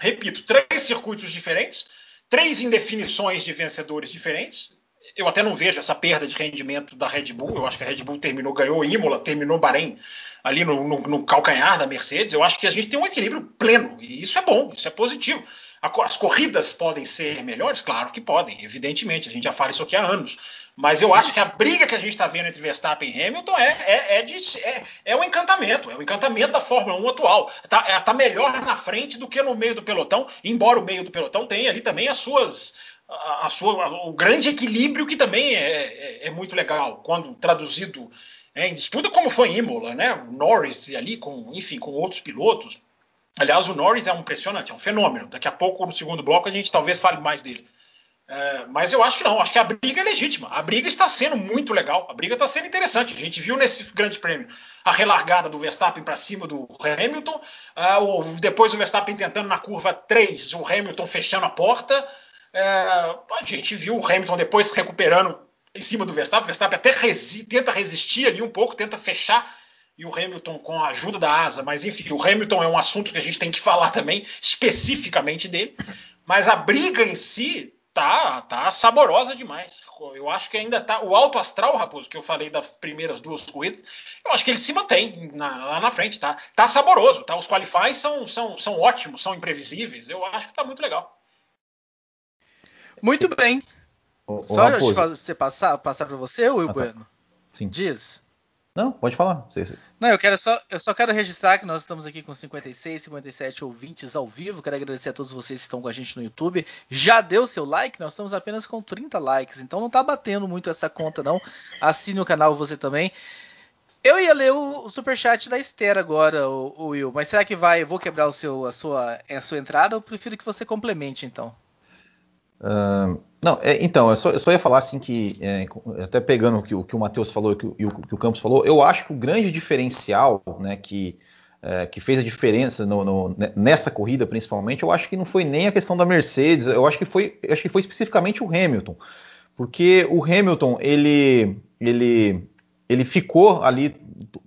repito, três circuitos diferentes, três indefinições de vencedores diferentes eu até não vejo essa perda de rendimento da Red Bull. Eu acho que a Red Bull terminou, ganhou Imola, terminou Bahrein ali no, no, no, calcanhar da Mercedes. Eu acho que a gente tem um equilíbrio pleno e isso é bom, isso é positivo. As corridas podem ser melhores? Claro que podem, evidentemente. A gente já fala isso aqui há anos. Mas eu acho que a briga que a gente está vendo entre Verstappen e Hamilton é, é, é, de, é, é um encantamento, é o um encantamento da Fórmula 1 atual. Está é, tá melhor na frente do que no meio do pelotão, embora o meio do pelotão tenha ali também as suas, a, a sua, o grande equilíbrio que também é, é, é muito legal quando traduzido em disputa, como foi em Imola, né? O Norris ali, com, enfim, com outros pilotos. Aliás, o Norris é um impressionante, é um fenômeno. Daqui a pouco, no segundo bloco, a gente talvez fale mais dele. É, mas eu acho que não, acho que a briga é legítima. A briga está sendo muito legal, a briga está sendo interessante. A gente viu nesse grande prêmio a relargada do Verstappen para cima do Hamilton, uh, depois o Verstappen tentando na curva 3, o Hamilton fechando a porta. É, a gente viu o Hamilton depois se recuperando em cima do Verstappen. O Verstappen até resi tenta resistir ali um pouco, tenta fechar. E o Hamilton com a ajuda da asa, mas enfim, o Hamilton é um assunto que a gente tem que falar também, especificamente dele. Mas a briga em si tá, tá saborosa demais. Eu acho que ainda tá. O alto astral, Raposo, que eu falei das primeiras duas corridas, eu acho que ele se mantém na, lá na frente, tá? Tá saboroso, tá? Os qualifies são, são, são ótimos, são imprevisíveis. Eu acho que tá muito legal. Muito bem. O, Só de você passar, passar para você, Will ah, tá. Bueno. Sim. Diz. Não, pode falar. Não, eu quero só, eu só quero registrar que nós estamos aqui com 56, 57 ouvintes ao vivo. Quero agradecer a todos vocês que estão com a gente no YouTube. Já deu seu like? Nós estamos apenas com 30 likes, então não está batendo muito essa conta não. Assine o canal você também. Eu ia ler o, o superchat da Esther agora, o, o Will, mas será que vai? Vou quebrar o seu, a sua, a sua entrada? Eu prefiro que você complemente então. Não, é, então, eu só, eu só, ia falar assim que, é, até pegando o que, o, que o Matheus falou e o, que o Campos falou, eu acho que o grande diferencial né, que, é, que fez a diferença no, no, nessa corrida, principalmente, eu acho que não foi nem a questão da Mercedes, eu acho que foi, acho que foi especificamente o Hamilton. Porque o Hamilton, ele, ele, ele ficou ali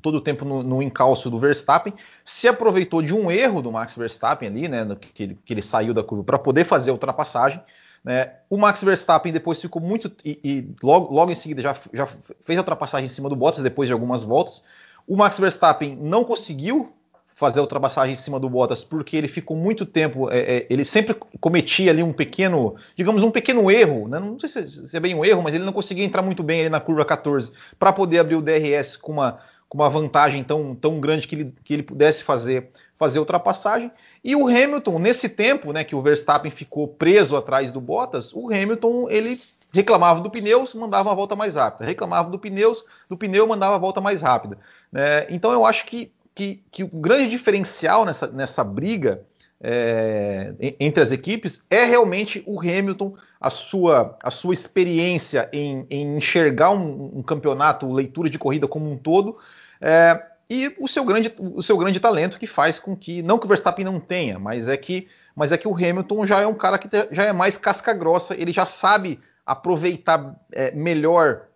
todo o tempo no, no encalço do Verstappen, se aproveitou de um erro do Max Verstappen ali, né, que, ele, que ele saiu da curva para poder fazer a ultrapassagem. Né? O Max Verstappen depois ficou muito. E, e logo, logo, em seguida já, já, fez a ultrapassagem em cima do Bottas depois de algumas voltas. O Max Verstappen não conseguiu fazer a ultrapassagem em cima do Bottas porque ele ficou muito tempo. É, é, ele sempre cometia ali um pequeno, digamos, um pequeno erro. Né? Não sei se, se é bem um erro, mas ele não conseguia entrar muito bem ali na curva 14 para poder abrir o DRS com uma, com uma vantagem tão, tão grande que ele, que ele pudesse fazer, fazer ultrapassagem. E o Hamilton, nesse tempo né, que o Verstappen ficou preso atrás do Bottas, o Hamilton ele reclamava do pneus, mandava uma volta mais rápida. Reclamava do pneus, do pneu mandava a volta mais rápida. Né? Então eu acho que, que, que, o grande diferencial nessa, nessa briga é, entre as equipes é realmente o Hamilton, a sua, a sua experiência em, em enxergar um, um, campeonato, leitura de corrida como um todo. É, e o seu grande, o seu grande talento que faz com que, não que o Verstappen não tenha, mas é que, mas é que o Hamilton já é um cara que já é mais casca grossa, ele já sabe aproveitar é, melhor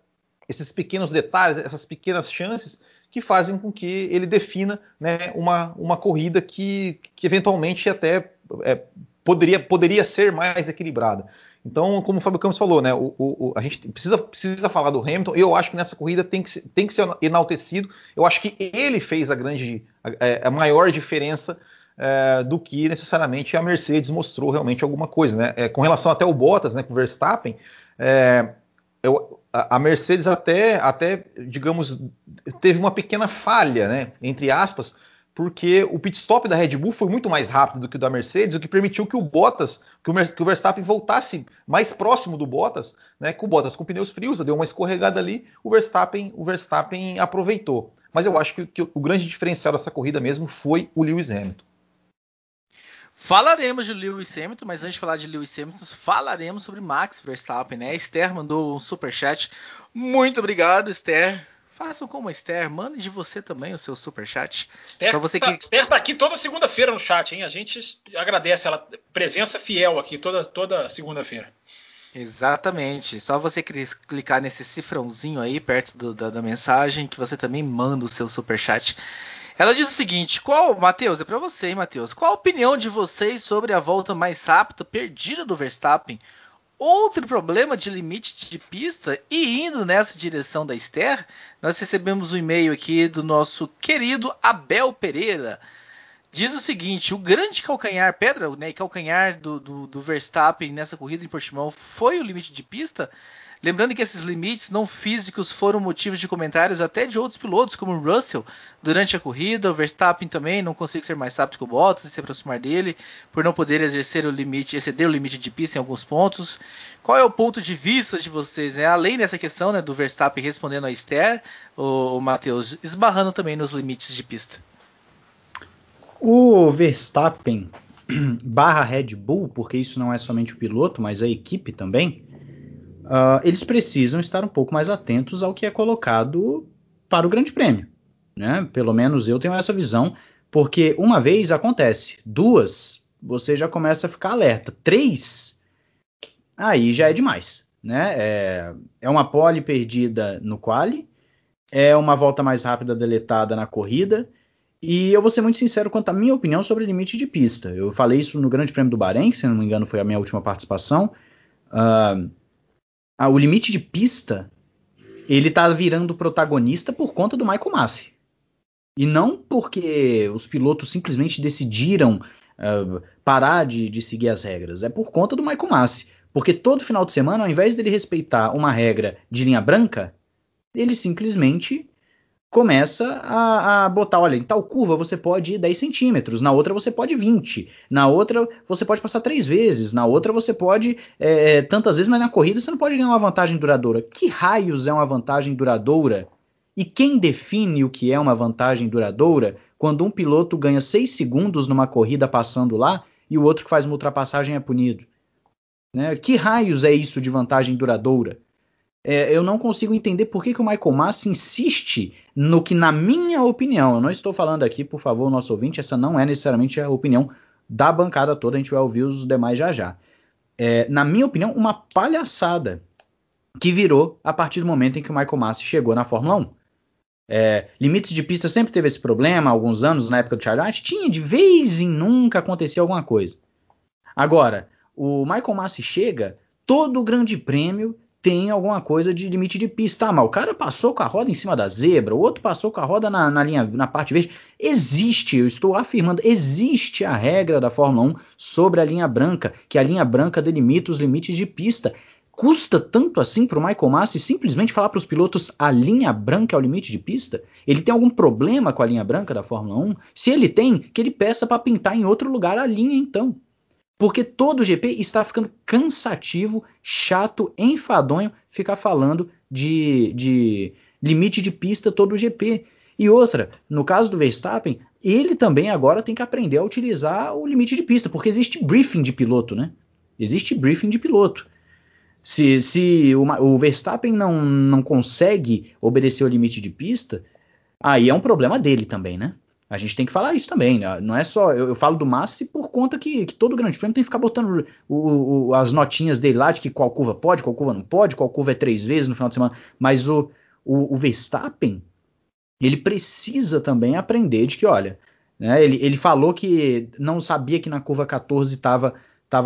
esses pequenos detalhes, essas pequenas chances que fazem com que ele defina né, uma, uma corrida que, que eventualmente até é, poderia, poderia ser mais equilibrada. Então, como o Fábio Campos falou, né, o, o, a gente precisa, precisa falar do Hamilton, eu acho que nessa corrida tem que, tem que ser enaltecido. Eu acho que ele fez a grande, a, a maior diferença é, do que necessariamente a Mercedes mostrou realmente alguma coisa. Né? É, com relação até o Bottas, né, com o Verstappen, é, eu, a, Mercedes até, até, digamos, teve uma pequena falha, né, entre aspas, porque o pit stop da Red Bull foi muito mais rápido do que o da Mercedes, o que permitiu que o Bottas, que o, que o Verstappen voltasse mais próximo do Bottas, né, com o Bottas com pneus frios, deu uma escorregada ali, o Verstappen, o Verstappen aproveitou. Mas eu acho que, que o grande diferencial dessa corrida mesmo foi o Lewis Hamilton. Falaremos de Lewis Hamilton, mas antes de falar de Lewis Hamilton, falaremos sobre Max Verstappen, né? Esther mandou um super chat. Muito obrigado, Esther. Façam como a Esther, mande de você também o seu super chat. Esther, você tá, que... Esther tá aqui toda segunda-feira no chat, hein? A gente agradece ela presença fiel aqui toda toda segunda-feira. Exatamente. Só você clicar nesse cifrãozinho aí perto do, da, da, mensagem que você também manda o seu super chat. Ela diz o seguinte: qual, Matheus, é para você, hein, Matheus? Qual a opinião de vocês sobre a volta mais rápida perdida do Verstappen? Outro problema de limite de pista e indo nessa direção da Esther, nós recebemos um e-mail aqui do nosso querido Abel Pereira. Diz o seguinte: o grande calcanhar, pedra, né, calcanhar do, do, do Verstappen nessa corrida em Portimão foi o limite de pista. Lembrando que esses limites não físicos foram motivos de comentários até de outros pilotos, como o Russell, durante a corrida. O Verstappen também não conseguiu ser mais rápido que o Bottas e se aproximar dele, por não poder exercer o limite, exceder o limite de pista em alguns pontos. Qual é o ponto de vista de vocês? Né? Além dessa questão né, do Verstappen respondendo a Esther, o, o Matheus esbarrando também nos limites de pista. O Verstappen barra Red Bull, porque isso não é somente o piloto, mas a equipe também, uh, eles precisam estar um pouco mais atentos ao que é colocado para o Grande Prêmio. Né? Pelo menos eu tenho essa visão, porque uma vez acontece, duas você já começa a ficar alerta, três aí já é demais. Né? É, é uma pole perdida no quali, é uma volta mais rápida deletada na corrida. E eu vou ser muito sincero quanto à minha opinião sobre limite de pista. Eu falei isso no Grande Prêmio do Bahrein, que se não me engano foi a minha última participação. Uh, ah, o limite de pista ele tá virando protagonista por conta do Michael Massi. E não porque os pilotos simplesmente decidiram uh, parar de, de, seguir as regras. É por conta do Michael Massi. Porque todo final de semana, ao invés dele respeitar uma regra de linha branca, ele simplesmente começa a, a, botar, olha, em tal curva você pode ir 10 centímetros, na outra você pode 20, na outra você pode passar três vezes, na outra você pode é, tantas vezes, mas na corrida você não pode ganhar uma vantagem duradoura. Que raios é uma vantagem duradoura? E quem define o que é uma vantagem duradoura quando um piloto ganha 6 segundos numa corrida passando lá e o outro que faz uma ultrapassagem é punido? Né? Que raios é isso de vantagem duradoura? É, eu não consigo entender por que, que o Michael Massa insiste no que, na minha opinião, eu não estou falando aqui, por favor, nosso ouvinte, essa não é necessariamente a opinião da bancada toda, a gente vai ouvir os demais já já. É, na minha opinião, uma palhaçada que virou a partir do momento em que o Michael Massa chegou na Fórmula 1. É, limites de pista sempre teve esse problema, há alguns anos na época do Charlie tinha de vez em nunca acontecia alguma coisa. Agora, o Michael Massi chega, todo o grande prêmio tem alguma coisa de limite de pista. Ah, mas o cara passou com a roda em cima da zebra, o outro passou com a roda na, na, linha, na parte verde. Existe, eu estou afirmando, existe a regra da Fórmula 1 sobre a linha branca, que a linha branca delimita os limites de pista. Custa tanto assim para o Michael Massi simplesmente falar para os pilotos a linha branca é o limite de pista? Ele tem algum problema com a linha branca da Fórmula 1? Se ele tem, que ele peça para pintar em outro lugar a linha então. Porque todo GP está ficando cansativo, chato, enfadonho ficar falando de, de limite de pista todo o GP. E outra, no caso do Verstappen, ele também agora tem que aprender a utilizar o limite de pista, porque existe briefing de piloto, né? Existe briefing de piloto. Se, se o, o Verstappen não, não consegue obedecer o limite de pista, aí é um problema dele também, né? A gente tem que falar isso também. Né? Não é só. Eu, eu, falo do Massi por conta que, que todo grande prêmio tem que ficar botando o, o, as notinhas dele lá de que qual curva pode, qual curva não pode, qual curva é três vezes no final de semana. Mas o, o, o Verstappen, ele precisa também aprender de que, olha, Né? Ele, ele falou que não sabia que na curva 14 estava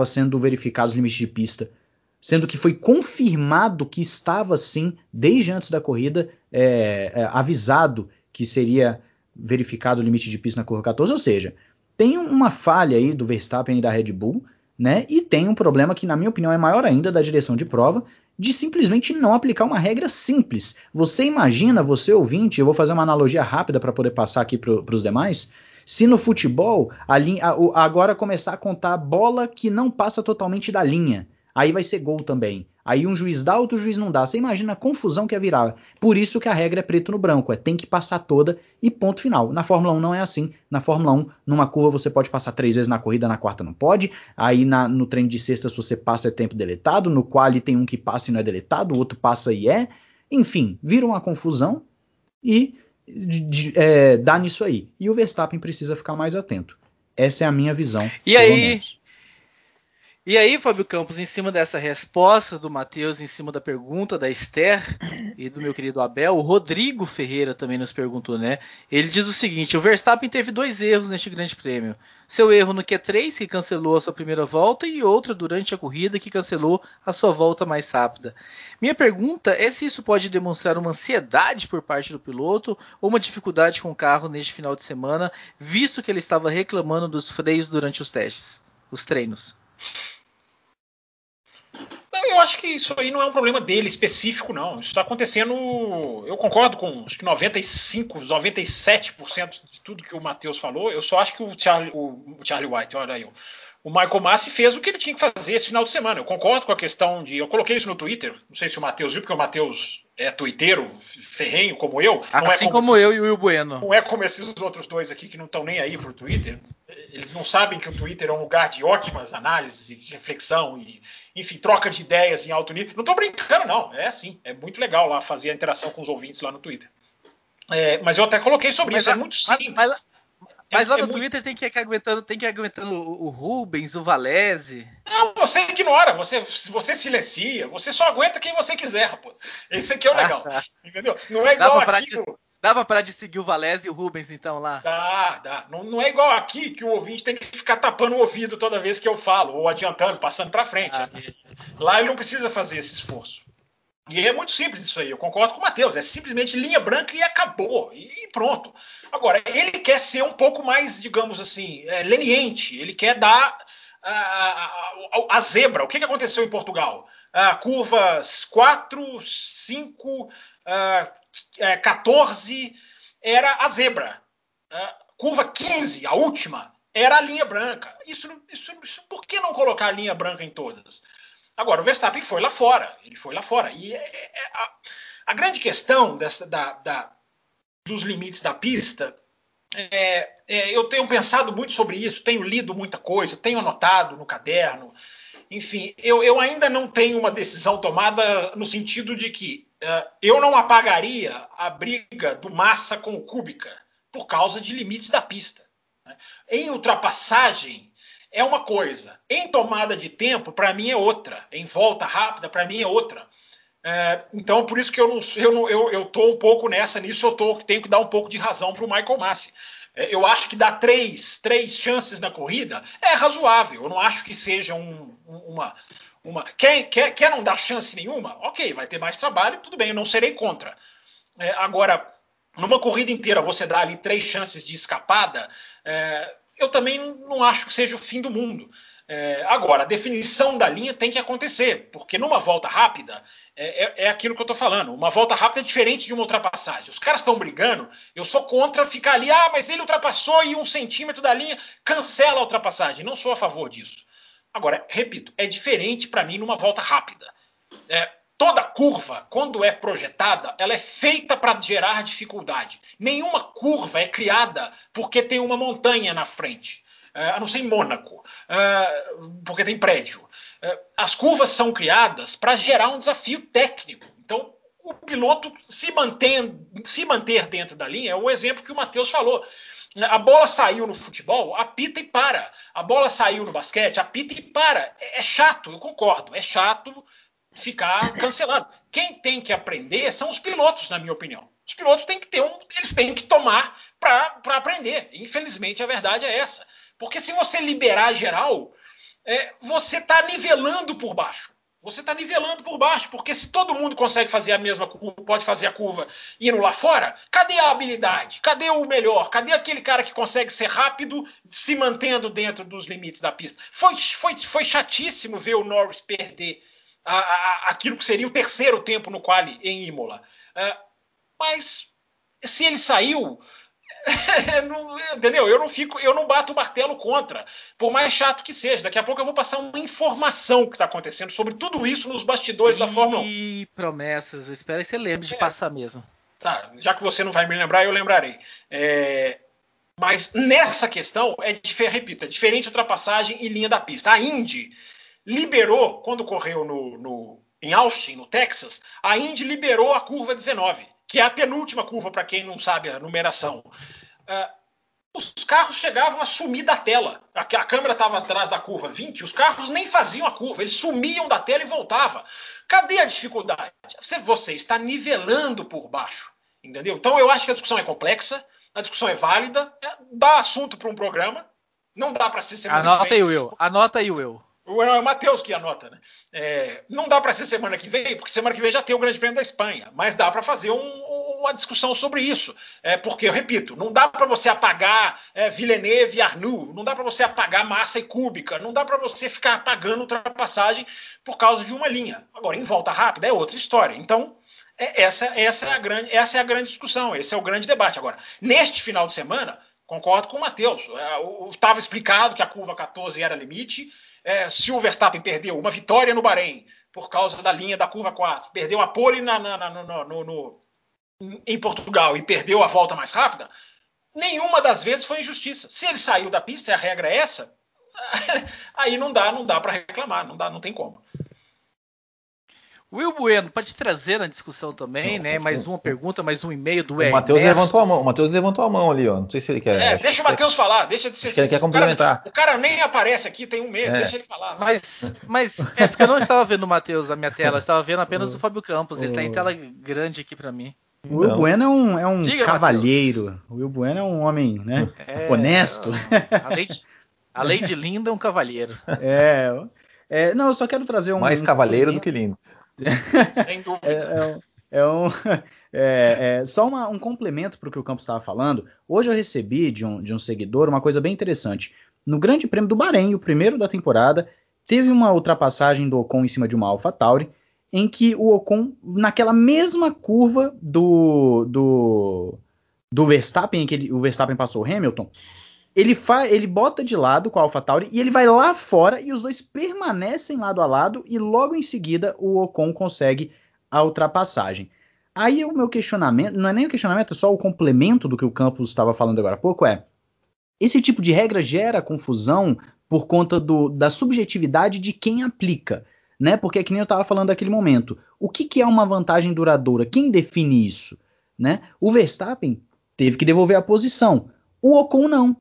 sendo verificados os limites de pista, sendo que foi confirmado que estava sim, desde antes da corrida, é, é, avisado que seria verificado o limite de pista na curva 14, ou seja, tem uma falha aí do Verstappen e da Red Bull, né? E tem um problema que, na minha opinião, é maior ainda da direção de prova, de simplesmente não aplicar uma regra simples. Você imagina, você ouvinte, eu vou fazer uma analogia rápida para poder passar aqui para os demais. Se no futebol a linha, a, agora começar a contar bola que não passa totalmente da linha, aí vai ser gol também. Aí um juiz dá, outro juiz não dá. Você imagina a confusão que ia virar. Por isso que a regra é preto no branco, é tem que passar toda e ponto final. Na Fórmula 1 não é assim. Na Fórmula 1, numa curva você pode passar três vezes na corrida, na quarta não pode. Aí na, no treino de sexta, se você passa é tempo deletado. No quali tem um que passa e não é deletado, o outro passa e é. Enfim, vira uma confusão e de, de, é, dá nisso aí. E o Verstappen precisa ficar mais atento. Essa é a minha visão. E aí, menos. E aí, Fábio Campos, em cima dessa resposta do Matheus, em cima da pergunta da Esther e do meu querido Abel, o Rodrigo Ferreira também nos perguntou, né? Ele diz o seguinte: o Verstappen teve dois erros neste grande prêmio. Seu erro no Q3, que cancelou a sua primeira volta, e outro durante a corrida, que cancelou a sua volta mais rápida. Minha pergunta é se isso pode demonstrar uma ansiedade por parte do piloto ou uma dificuldade com o carro neste final de semana, visto que ele estava reclamando dos freios durante os testes, os treinos. Eu acho que isso aí não é um problema dele específico, não. Isso está acontecendo. Eu concordo com acho que 95, 97% de tudo que o Matheus falou. Eu só acho que o Charlie, o Charlie White, olha aí, o Michael Massi fez o que ele tinha que fazer esse final de semana. Eu concordo com a questão de. Eu coloquei isso no Twitter. Não sei se o Matheus viu, porque o Matheus é twitteiro, ferrenho como eu. Não é assim é como, como esses, eu e o Will Bueno. Não é como esses outros dois aqui que não estão nem aí pro Twitter. Eles não sabem que o Twitter é um lugar de ótimas análises e reflexão e, enfim, troca de ideias em alto nível. Não estou brincando, não. É assim. É muito legal lá fazer a interação com os ouvintes lá no Twitter. É, mas eu até coloquei sobre mas isso. É a, é muito simples. Mas, mas, mas lá é, no é Twitter muito... tem que ir aguentando, tem que ir aguentando o, o Rubens, o Valese. Não, você ignora, você, você silencia, você só aguenta quem você quiser, rapaz. Esse aqui é o legal. entendeu? Não é igual dava aqui. Pra, dava para de seguir o Valese e o Rubens, então, lá? Dá, dá. Não, não, é igual aqui que o ouvinte tem que ficar tapando o ouvido toda vez que eu falo, ou adiantando, passando para frente. Ah. Lá ele não precisa fazer esse esforço. E é muito simples isso aí, eu concordo com o Matheus. É simplesmente linha branca e acabou. E pronto. Agora, ele quer ser um pouco mais, digamos assim, é, leniente. Ele quer dar a, a, a, zebra. O que, que aconteceu em Portugal? Ah, curvas 4, 5, ah, 14 era a zebra. Ah, curva 15, a última, era a linha branca. Isso, isso, isso, por que não colocar a linha branca em todas? Agora, o Verstappen foi lá fora. Ele foi lá fora. E é, é, a, a, grande questão dessa, da, da, dos limites da pista. É, é, eu tenho pensado muito sobre isso, tenho lido muita coisa, tenho anotado no caderno. Enfim, eu, eu ainda não tenho uma decisão tomada no sentido de que uh, eu não apagaria a briga do Massa com o Kubica por causa de limites da pista. Né? Em ultrapassagem, é uma coisa. Em tomada de tempo, para mim é outra. Em volta rápida, para mim é outra. É, então, por isso que eu não, eu, não, eu, eu tô um pouco nessa, nisso eu tô, tenho que dar um pouco de razão para o Michael Massi. É, eu acho que dar três, três chances na corrida é razoável. Eu não acho que seja um, uma. uma quer, quer, quer não dar chance nenhuma? Ok, vai ter mais trabalho, tudo bem, eu não serei contra. É, agora, numa corrida inteira, você dá ali três chances de escapada, é, eu também não acho que seja o fim do mundo. É, agora, a definição da linha tem que acontecer, porque numa volta rápida, é, é, é aquilo que eu estou falando. Uma volta rápida é diferente de uma ultrapassagem. Os caras estão brigando, eu sou contra ficar ali, ah, mas ele ultrapassou e um centímetro da linha, cancela a ultrapassagem. Não sou a favor disso. Agora, repito, é diferente para mim numa volta rápida. É, Toda curva, quando é projetada, ela é feita para gerar dificuldade. Nenhuma curva é criada porque tem uma montanha na frente. Uh, a não ser em Mônaco, uh, porque tem prédio. Uh, as curvas são criadas para gerar um desafio técnico. Então, o piloto se, mantém, se manter dentro da linha é o exemplo que o Matheus falou. A bola saiu no futebol, apita e para. A bola saiu no basquete, apita e para. É, é chato, eu concordo. É chato ficar cancelando. Quem tem que aprender são os pilotos, na minha opinião. Os pilotos têm que ter um, eles têm que tomar para aprender. Infelizmente, a verdade é essa. Porque se você liberar geral, é, você está nivelando por baixo. Você está nivelando por baixo, porque se todo mundo consegue fazer a mesma curva, pode fazer a curva indo lá fora, cadê a habilidade? Cadê o melhor? Cadê aquele cara que consegue ser rápido, se mantendo dentro dos limites da pista? Foi, foi, foi chatíssimo ver o Norris perder a, a, aquilo que seria o terceiro tempo no quali em Imola. Uh, mas se ele saiu, não, entendeu? Eu não fico, eu não bato o martelo contra, por mais chato que seja. Daqui a pouco eu vou passar uma informação que está acontecendo sobre tudo isso nos bastidores e da Fórmula 1. E promessas, eu espero que você lembre de é. passar mesmo. Tá, já que você não vai me lembrar, eu lembrarei. É, mas nessa questão, é repito, é diferente ultrapassagem e linha da pista. A Indy liberou, quando correu no, no, em Austin, no Texas, a Indy liberou a curva 19 que é a penúltima curva, para quem não sabe a numeração. Uh, os carros chegavam a sumir da tela. A, a câmera estava atrás da curva 20, os carros nem faziam a curva, eles sumiam da tela e voltavam. Cadê a dificuldade? Você, você está nivelando por baixo. Entendeu? Então eu acho que a discussão é complexa, a discussão é válida, é, dá assunto para um programa. Não dá para ser semana Anota aí, Will. Anota aí, Will. Não, é o Matheus que anota, né? É, não dá para ser semana que vem, porque semana que vem já tem o Grande Prêmio da Espanha, mas dá para fazer um, uma discussão sobre isso. É, porque, eu repito, não dá para você apagar é, Villeneuve e Arnoux, não dá para você apagar Massa e Cúbica, não dá para você ficar apagando ultrapassagem por causa de uma linha. Agora, em volta rápida é outra história. Então, é, essa, essa, é a grande, essa é a grande discussão, esse é o grande debate. Agora, neste final de semana, concordo com o Matheus, estava é, explicado que a curva 14 era limite, é, se o Verstappen perdeu uma vitória no Bahrein por causa da linha da curva 4, perdeu a pole na, na, na, no, no, em Portugal e perdeu a volta mais rápida, nenhuma das vezes foi injustiça. Se ele saiu da pista a regra é essa, aí não dá, não dá para reclamar, não dá, não tem como. Will Bueno, pode trazer na discussão também, né? Mais uma pergunta, mais um e-mail do O Matheus levantou a mão. O Matheus levantou a mão ali, ó. Não sei se ele quer. É, deixa o Matheus falar, deixa de ser. Ele quer complementar. O cara, o cara, nem aparece aqui, tem um mês, é. deixa ele falar. Mas, mas é porque eu não estava vendo o Matheus na minha tela, eu estava vendo apenas o Fábio Campos. Ele está em tela grande aqui para mim. O Will Bueno é um, é um Diga, cavalheiro. O Will Bueno é um homem, né? É, honesto. Além de, além de lindo, é um cavalheiro. É, é, não, eu só quero trazer um. Mais um cavaleiro do que lindo. Sem dúvida. É, é, um, é, é, só uma, um complemento para o que o Campos estava falando. Hoje eu recebi de um, de um seguidor uma coisa bem interessante. No Grande Prêmio do Bahrein, o primeiro da temporada, teve uma ultrapassagem do Ocon em cima de uma AlphaTauri, em que o Ocon, naquela mesma curva do, do, do Verstappen, em que ele, o Verstappen passou o Hamilton, ele, ele bota de lado com a AlphaTauri e ele vai lá fora e os dois permanecem lado a lado e logo em seguida o Ocon consegue a ultrapassagem. Aí o meu questionamento, não é nem o questionamento, é só o complemento do que o Campos estava falando agora há pouco, é esse tipo de regra gera confusão por conta do, da subjetividade de quem aplica, né? Porque é que nem eu estava falando naquele momento. O que, que é uma vantagem duradoura? Quem define isso? Né? O Verstappen teve que devolver a posição. O Ocon não.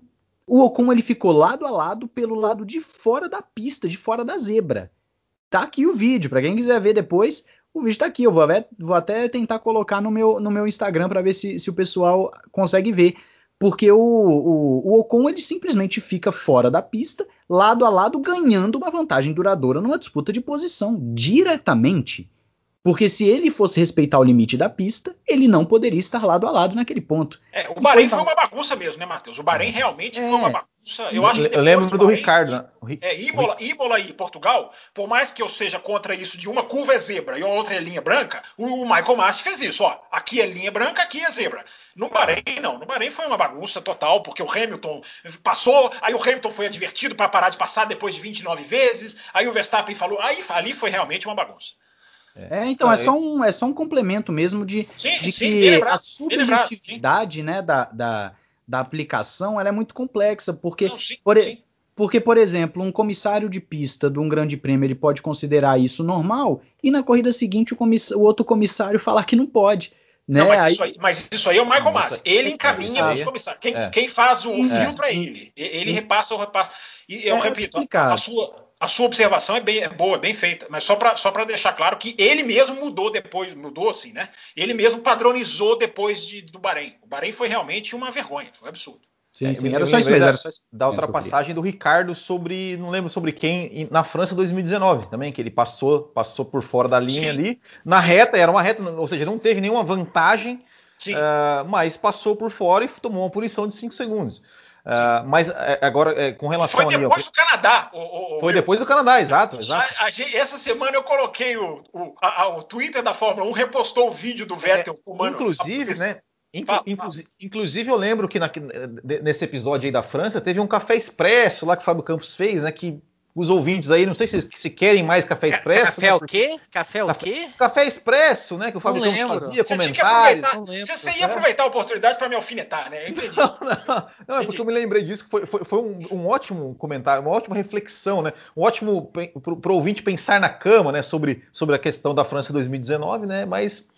O Ocon ele ficou lado a lado pelo lado de fora da pista, de fora da zebra. Tá aqui o vídeo, para quem quiser ver depois, o vídeo tá aqui. Eu vou, até, vou até tentar colocar no meu, no meu Instagram para ver se, se o pessoal consegue ver. Porque o, o, o, Ocon ele simplesmente fica fora da pista, lado a lado, ganhando uma vantagem duradoura numa disputa de posição diretamente. Porque se ele fosse respeitar o limite da pista, ele não poderia estar lado a lado naquele ponto. É, o Bahrein foi, foi uma bagunça mesmo, né, Matheus? O Bahrein realmente é. foi uma bagunça. Eu, acho que eu lembro do, do Bahrein, Ricardo. Né? É, Imola, Imola e Portugal, por mais que eu seja contra isso de uma curva é zebra e outra é linha branca, o Michael Masi fez isso. Ó, aqui é linha branca, aqui é zebra. No Bahrein, não. No Bahrein foi uma bagunça total, porque o Hamilton passou, aí o Hamilton foi advertido para parar de passar depois de 29 vezes, aí o Verstappen falou, aí ali foi realmente uma bagunça. É, então, é só, um, é só um complemento mesmo de, sim, de sim, que a subjetividade né, da, da, da, aplicação ela é muito complexa, porque, Não, sim, por, porque, por exemplo, um comissário de pista de um grande prêmio ele pode considerar isso normal, e na corrida seguinte o, o outro comissário falar que não pode. Né? Não, mas, aí... Isso aí, mas, Isso aí, é o Michael Massa. Ele encaminha os comissários. Quem, é. quem faz o filtro é ele. Ele repassa o repasso. E eu é, repito, a, a, sua, a sua observação é, bem, é boa, bem feita, mas só para só deixar claro que ele mesmo mudou depois, mudou assim, né? Ele mesmo padronizou depois de, do Bahrein. O Bahrein foi realmente uma vergonha, foi absurdo. Sim, é, sim, era só isso mesmo. Da, era só isso da ultrapassagem do Ricardo sobre, não lembro sobre quem, na França 2019 também, que ele passou, passou por fora da linha sim. ali. Na reta, era uma reta, ou seja, não teve nenhuma vantagem, uh, mas passou por fora e tomou uma punição de 5 segundos. Uh, mas é, agora, é, com relação Foi depois do Canadá. O, o, foi depois do Canadá, exato. exato. A, a, essa semana eu coloquei o, o, a, o Twitter da Fórmula 1, repostou o vídeo do Vettel é, fumando. Inclusive, né? Inclusive, inclusive, eu lembro que na, nesse episódio aí da França teve um café expresso lá que o Fábio Campos fez, né? Que os ouvintes aí, não sei se, se querem mais café expresso. Café né, o quê? Café o quê? Café expresso, né? Que o Fábio fazia, você comentários. Você, você ia aproveitar a oportunidade para me alfinetar, né? Eu entendi. Não, não, não é porque eu me lembrei disso, foi, foi, foi um, um, ótimo comentário, uma ótima reflexão, né? Um ótimo para o ouvinte pensar na cama, né? Sobre, sobre a questão da França 2019, né? Mas,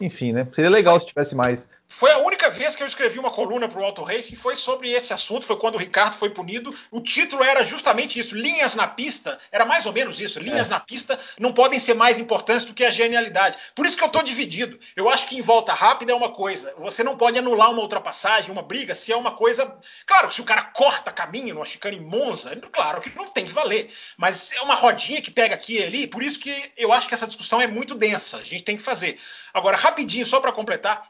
enfim, né? Seria legal se tivesse mais. Foi a única vez que eu escrevi uma coluna para o Auto Racing, foi sobre esse assunto, foi quando o Ricardo foi punido. O título era justamente isso, linhas na pista, era mais ou menos isso, linhas é. na pista não podem ser mais importantes do que a genialidade. Por isso que eu estou dividido. Eu acho que em volta rápida é uma coisa, você não pode anular uma ultrapassagem, uma briga, se é uma coisa... Claro, se o cara corta caminho numa chicane em Monza, claro que não tem que valer, mas é uma rodinha que pega aqui e ali, por isso que eu acho que essa discussão é muito densa, a gente tem que fazer. Agora, rapidinho, só para completar,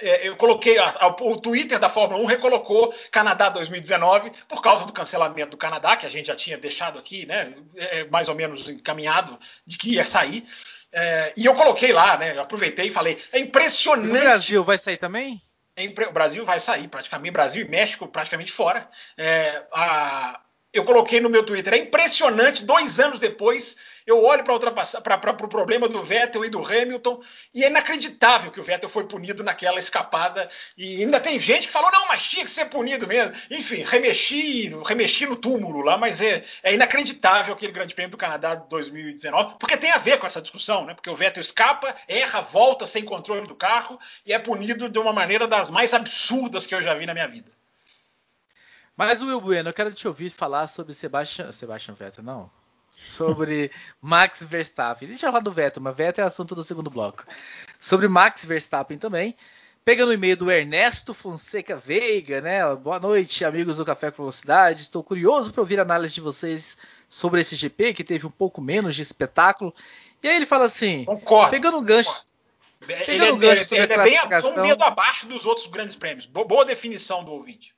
eu coloquei a, a, o Twitter da Fórmula 1 recolocou Canadá 2019 por causa do cancelamento do Canadá, que a gente já tinha deixado aqui, né, é, mais ou menos encaminhado de que ia sair. É, e eu coloquei lá, né, eu aproveitei e falei, é impressionante. O Brasil vai sair também? É o Brasil vai sair praticamente, Brasil e México praticamente fora. É, a, eu coloquei no meu Twitter, é impressionante, dois anos depois eu olho para o pro problema do Vettel e do Hamilton e é inacreditável que o Vettel foi punido naquela escapada. E ainda tem gente que falou, não, mas tinha que ser punido mesmo. Enfim, remexi, remexi no túmulo lá, mas é, é inacreditável aquele Grande Prêmio do Canadá de 2019, porque tem a ver com essa discussão, né? Porque o Vettel escapa, erra, volta sem controle do carro e é punido de uma maneira das mais absurdas que eu já vi na minha vida. Mas, Will Bueno, eu quero te ouvir falar sobre Sebastian, Sebastian Vettel, não? Sobre Max Verstappen. Deixa eu falar do Vettel, mas Vettel é assunto do segundo bloco. Sobre Max Verstappen também. Pegando o e-mail do Ernesto Fonseca Veiga, né? Boa noite, amigos do Café com Velocidade. Estou curioso para ouvir a análise de vocês sobre esse GP, que teve um pouco menos de espetáculo. E aí ele fala assim: Concordo, pegando um gancho. Pegando ele, é, um gancho ele, ele é bem um dedo abaixo dos outros grandes prêmios. Boa definição do ouvinte.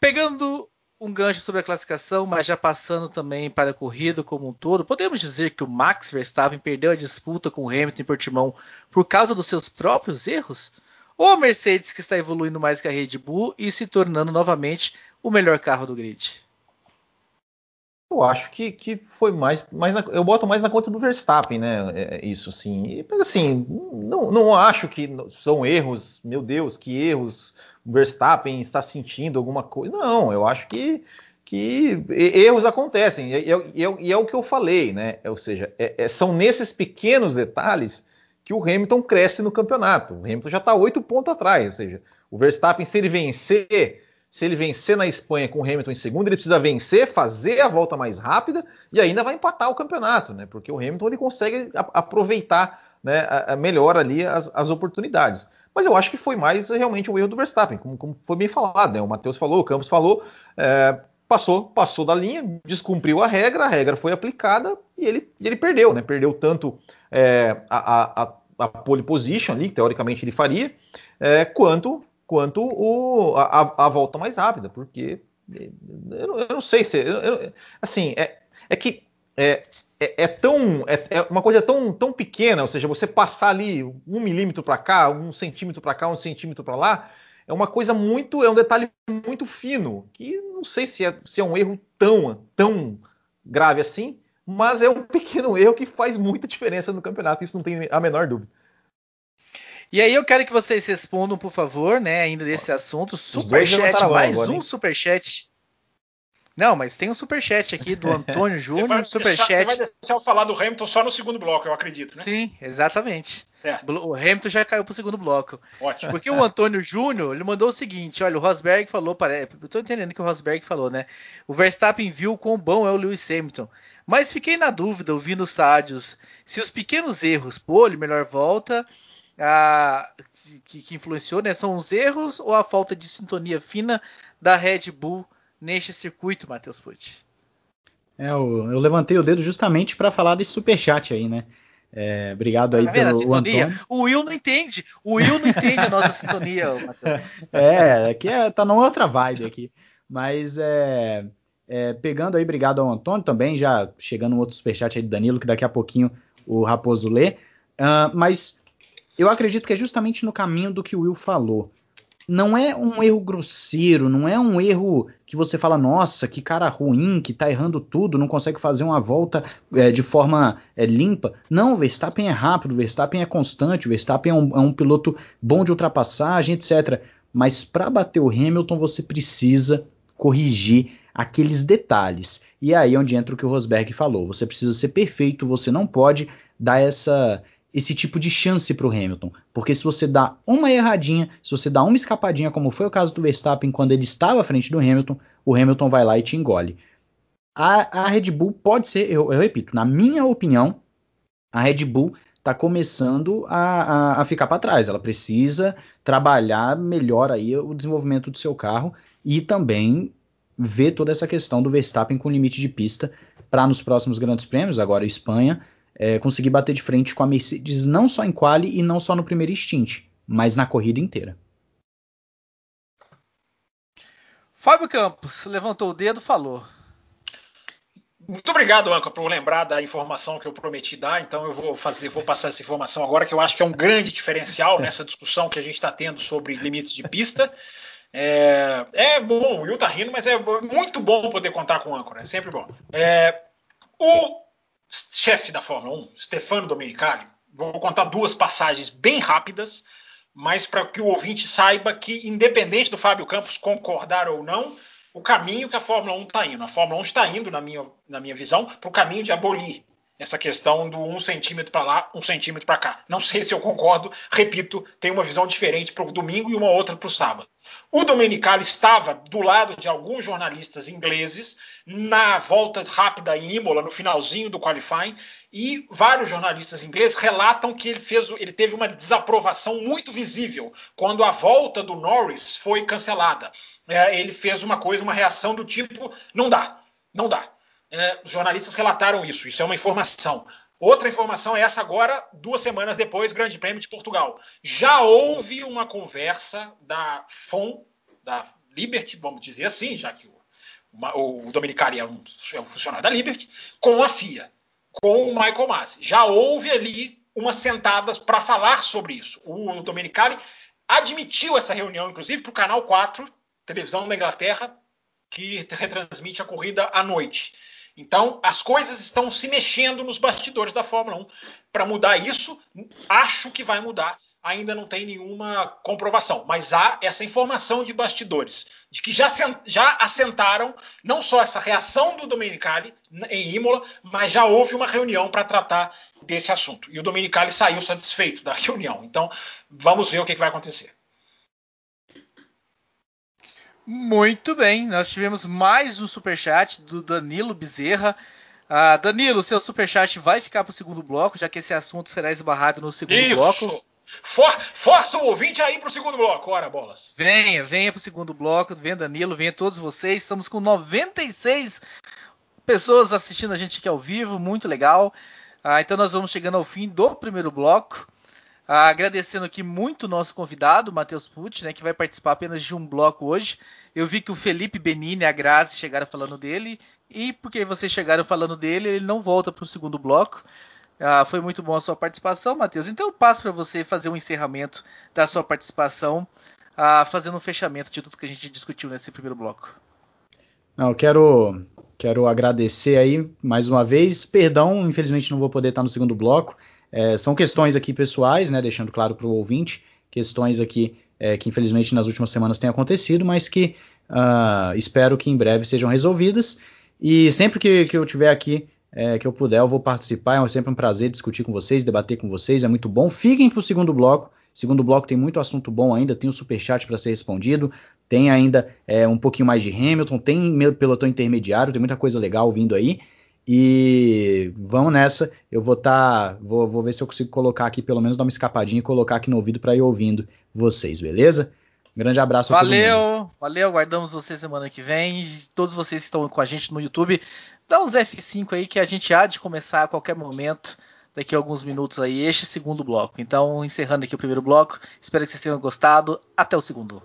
Pegando um gancho sobre a classificação, mas já passando também para a corrida como um todo, podemos dizer que o Max Verstappen perdeu a disputa com o Hamilton em Portimão por causa dos seus próprios erros? Ou a Mercedes que está evoluindo mais que a Red Bull e se tornando novamente o melhor carro do grid? Eu acho que, que foi mais, mais na, eu boto mais na conta do Verstappen, né? É, é isso sim. Mas assim, não, não acho que são erros, meu Deus, que erros o Verstappen está sentindo alguma coisa. Não, eu acho que, que erros acontecem. E, e, e é o que eu falei, né? Ou seja, é, é, são nesses pequenos detalhes que o Hamilton cresce no campeonato. O Hamilton já está oito pontos atrás. Ou seja, o Verstappen, se ele vencer. Se ele vencer na Espanha com o Hamilton em segundo, ele precisa vencer, fazer a volta mais rápida e ainda vai empatar o campeonato, né? Porque o Hamilton ele consegue aproveitar né, melhor ali as, as oportunidades. Mas eu acho que foi mais realmente o erro do Verstappen, como, como foi bem falado, né? O Matheus falou, o Campos falou, é, passou, passou da linha, descumpriu a regra, a regra foi aplicada e ele, ele perdeu, né? Perdeu tanto é, a, a, a, pole position ali, que teoricamente ele faria, é, quanto, quanto o, a, a, volta mais rápida, porque eu não, eu não sei se. Eu, eu, assim, é, é que é, é, é tão é, é, uma coisa tão, tão pequena, ou seja, você passar ali um milímetro para cá, um centímetro para cá, um centímetro para lá, é uma coisa muito, é um detalhe muito fino, que não sei se é, se é um erro tão, tão grave assim, mas é um pequeno erro que faz muita diferença no campeonato, isso não tem a menor dúvida. E aí eu quero que vocês respondam, por favor, né, ainda desse assunto, superchat, mais agora, um superchat Não, mas tem um superchat aqui do Antônio Júnior. Superchat. Você vai deixar eu falar do Hamilton só no segundo bloco, eu acredito, né? Sim, exatamente. O Hamilton já caiu pro segundo bloco. Ótimo. Porque o Antônio Júnior, ele mandou o seguinte: olha, o Rosberg falou, parece, eu tô entendendo que o Rosberg falou, né? O Verstappen viu quão bom é o Lewis Hamilton. Mas fiquei na dúvida, ouvindo os sádios, se os pequenos erros, pole, melhor volta, a, que, que, influenciou, né? São os erros ou a falta de sintonia fina da Red Bull neste circuito, Matheus Pucci? É, eu, eu, levantei o dedo justamente para falar desse superchat aí, né? É, obrigado aí tá pelo o Antônio. O Will não entende. O Will não entende a nossa sintonia, Matheus. É, aqui é, tá numa outra vibe aqui. Mas é, é, pegando aí, obrigado ao Antônio também, já chegando um outro superchat aí do Danilo, que daqui a pouquinho o Raposo lê. Uh, mas eu acredito que é justamente no caminho do que o Will falou não é um erro grosseiro, não é um erro que você fala, nossa, que cara ruim, que tá errando tudo, não consegue fazer uma volta é, de forma é, limpa. Não, o Verstappen é rápido, o Verstappen é constante, o Verstappen é um, é um piloto bom de ultrapassagem, etc. Mas para bater o Hamilton, você precisa corrigir aqueles detalhes. E é aí onde entra o que o Rosberg falou. Você precisa ser perfeito, você não pode dar essa esse tipo de chance para o Hamilton. Porque se você dá uma erradinha, se você dá uma escapadinha, como foi o caso do Verstappen quando ele estava à frente do Hamilton, o Hamilton vai lá e te engole. A, a Red Bull pode ser, eu, eu, repito, na minha opinião, a Red Bull está começando a, a, a ficar para trás. Ela precisa trabalhar melhor aí o desenvolvimento do seu carro e também ver toda essa questão do Verstappen com limite de pista para nos próximos grandes prêmios, agora Espanha, é, conseguir bater de frente com a Mercedes não só em quali e não só no primeiro stint, mas na corrida inteira. Fábio Campos levantou o dedo, falou. Muito obrigado, Anca, por lembrar da informação que eu prometi dar. Então eu vou fazer, vou passar essa informação agora, que eu acho que é um grande diferencial nessa discussão que a gente está tendo sobre limites de pista. É, é bom, o Will tá rindo, mas é muito bom poder contar com o âncora, é sempre bom. É, o chefe da Fórmula 1, Stefano Domenicali, vou contar duas passagens bem rápidas, mas para que o ouvinte saiba que, independente do Fábio Campos concordar ou não, o caminho que a Fórmula 1 está indo. A Fórmula 1 está indo, na minha, na minha visão, para o caminho de abolir essa questão do um centímetro para lá, um centímetro para cá. Não sei se eu concordo, repito, tem uma visão diferente para o domingo e uma outra para o sábado. O Domenicali estava do lado de alguns jornalistas ingleses na volta rápida em Imola, no finalzinho do qualifying, e vários jornalistas ingleses relatam que ele, fez, ele teve uma desaprovação muito visível quando a volta do Norris foi cancelada. É, ele fez uma coisa, uma reação do tipo: não dá, não dá. É, os jornalistas relataram isso, isso é uma informação. Outra informação é essa agora, duas semanas depois, Grande Prêmio de Portugal. Já houve uma conversa da FOM, da Liberty, vamos dizer assim, já que o, o Dominicali é um, é um funcionário da Liberty, com a FIA, com o Michael Massi. Já houve ali umas sentadas para falar sobre isso. O Dominicali admitiu essa reunião, inclusive, para o Canal 4, televisão da Inglaterra, que retransmite a corrida à noite. Então, as coisas estão se mexendo nos bastidores da Fórmula 1 para mudar isso. Acho que vai mudar. Ainda não tem nenhuma comprovação, mas há essa informação de bastidores, de que já, já assentaram não só essa reação do Domenicali em Imola, mas já houve uma reunião para tratar desse assunto. E o Domenicali saiu satisfeito da reunião. Então, vamos ver o que, que vai acontecer. Muito bem, nós tivemos mais um superchat do Danilo Bezerra. Ah, Danilo, seu superchat vai ficar para o segundo bloco, já que esse assunto será esbarrado no segundo Isso. bloco. For, força o ouvinte aí para o segundo bloco, ora bolas. Venha, venha para o segundo bloco, venha Danilo, venha todos vocês. Estamos com 96 pessoas assistindo a gente aqui ao vivo, muito legal. Ah, então nós vamos chegando ao fim do primeiro bloco. Agradecendo aqui muito o nosso convidado, Matheus Pucci, né, que vai participar apenas de um bloco hoje. Eu vi que o Felipe Benini e a Grazi chegaram falando dele, e porque vocês chegaram falando dele, ele não volta para o segundo bloco. Ah, foi muito bom a sua participação, Matheus. Então eu passo para você fazer um encerramento da sua participação, ah, fazendo um fechamento de tudo que a gente discutiu nesse primeiro bloco. Não, quero, quero agradecer aí mais uma vez. Perdão, infelizmente não vou poder estar no segundo bloco. É, são questões aqui pessoais, né, deixando claro para o ouvinte, questões aqui é, que infelizmente nas últimas semanas têm acontecido, mas que Uh, espero que em breve sejam resolvidas. E sempre que, que eu tiver aqui, é, que eu puder, eu vou participar. É sempre um prazer discutir com vocês, debater com vocês. É muito bom. Fiquem para o segundo bloco. Segundo bloco tem muito assunto bom ainda. Tem o superchat para ser respondido. Tem ainda é, um pouquinho mais de Hamilton. Tem pelotão intermediário. Tem muita coisa legal vindo aí. E vamos nessa. Eu vou estar. Tá, vou, vou ver se eu consigo colocar aqui, pelo menos dar uma escapadinha e colocar aqui no ouvido para ir ouvindo vocês, beleza? Grande abraço Valeu, valeu, aguardamos você semana que vem. Todos vocês que estão com a gente no YouTube, dá uns F5 aí que a gente há de começar a qualquer momento, daqui a alguns minutos aí, este segundo bloco. Então, encerrando aqui o primeiro bloco, espero que vocês tenham gostado. Até o segundo.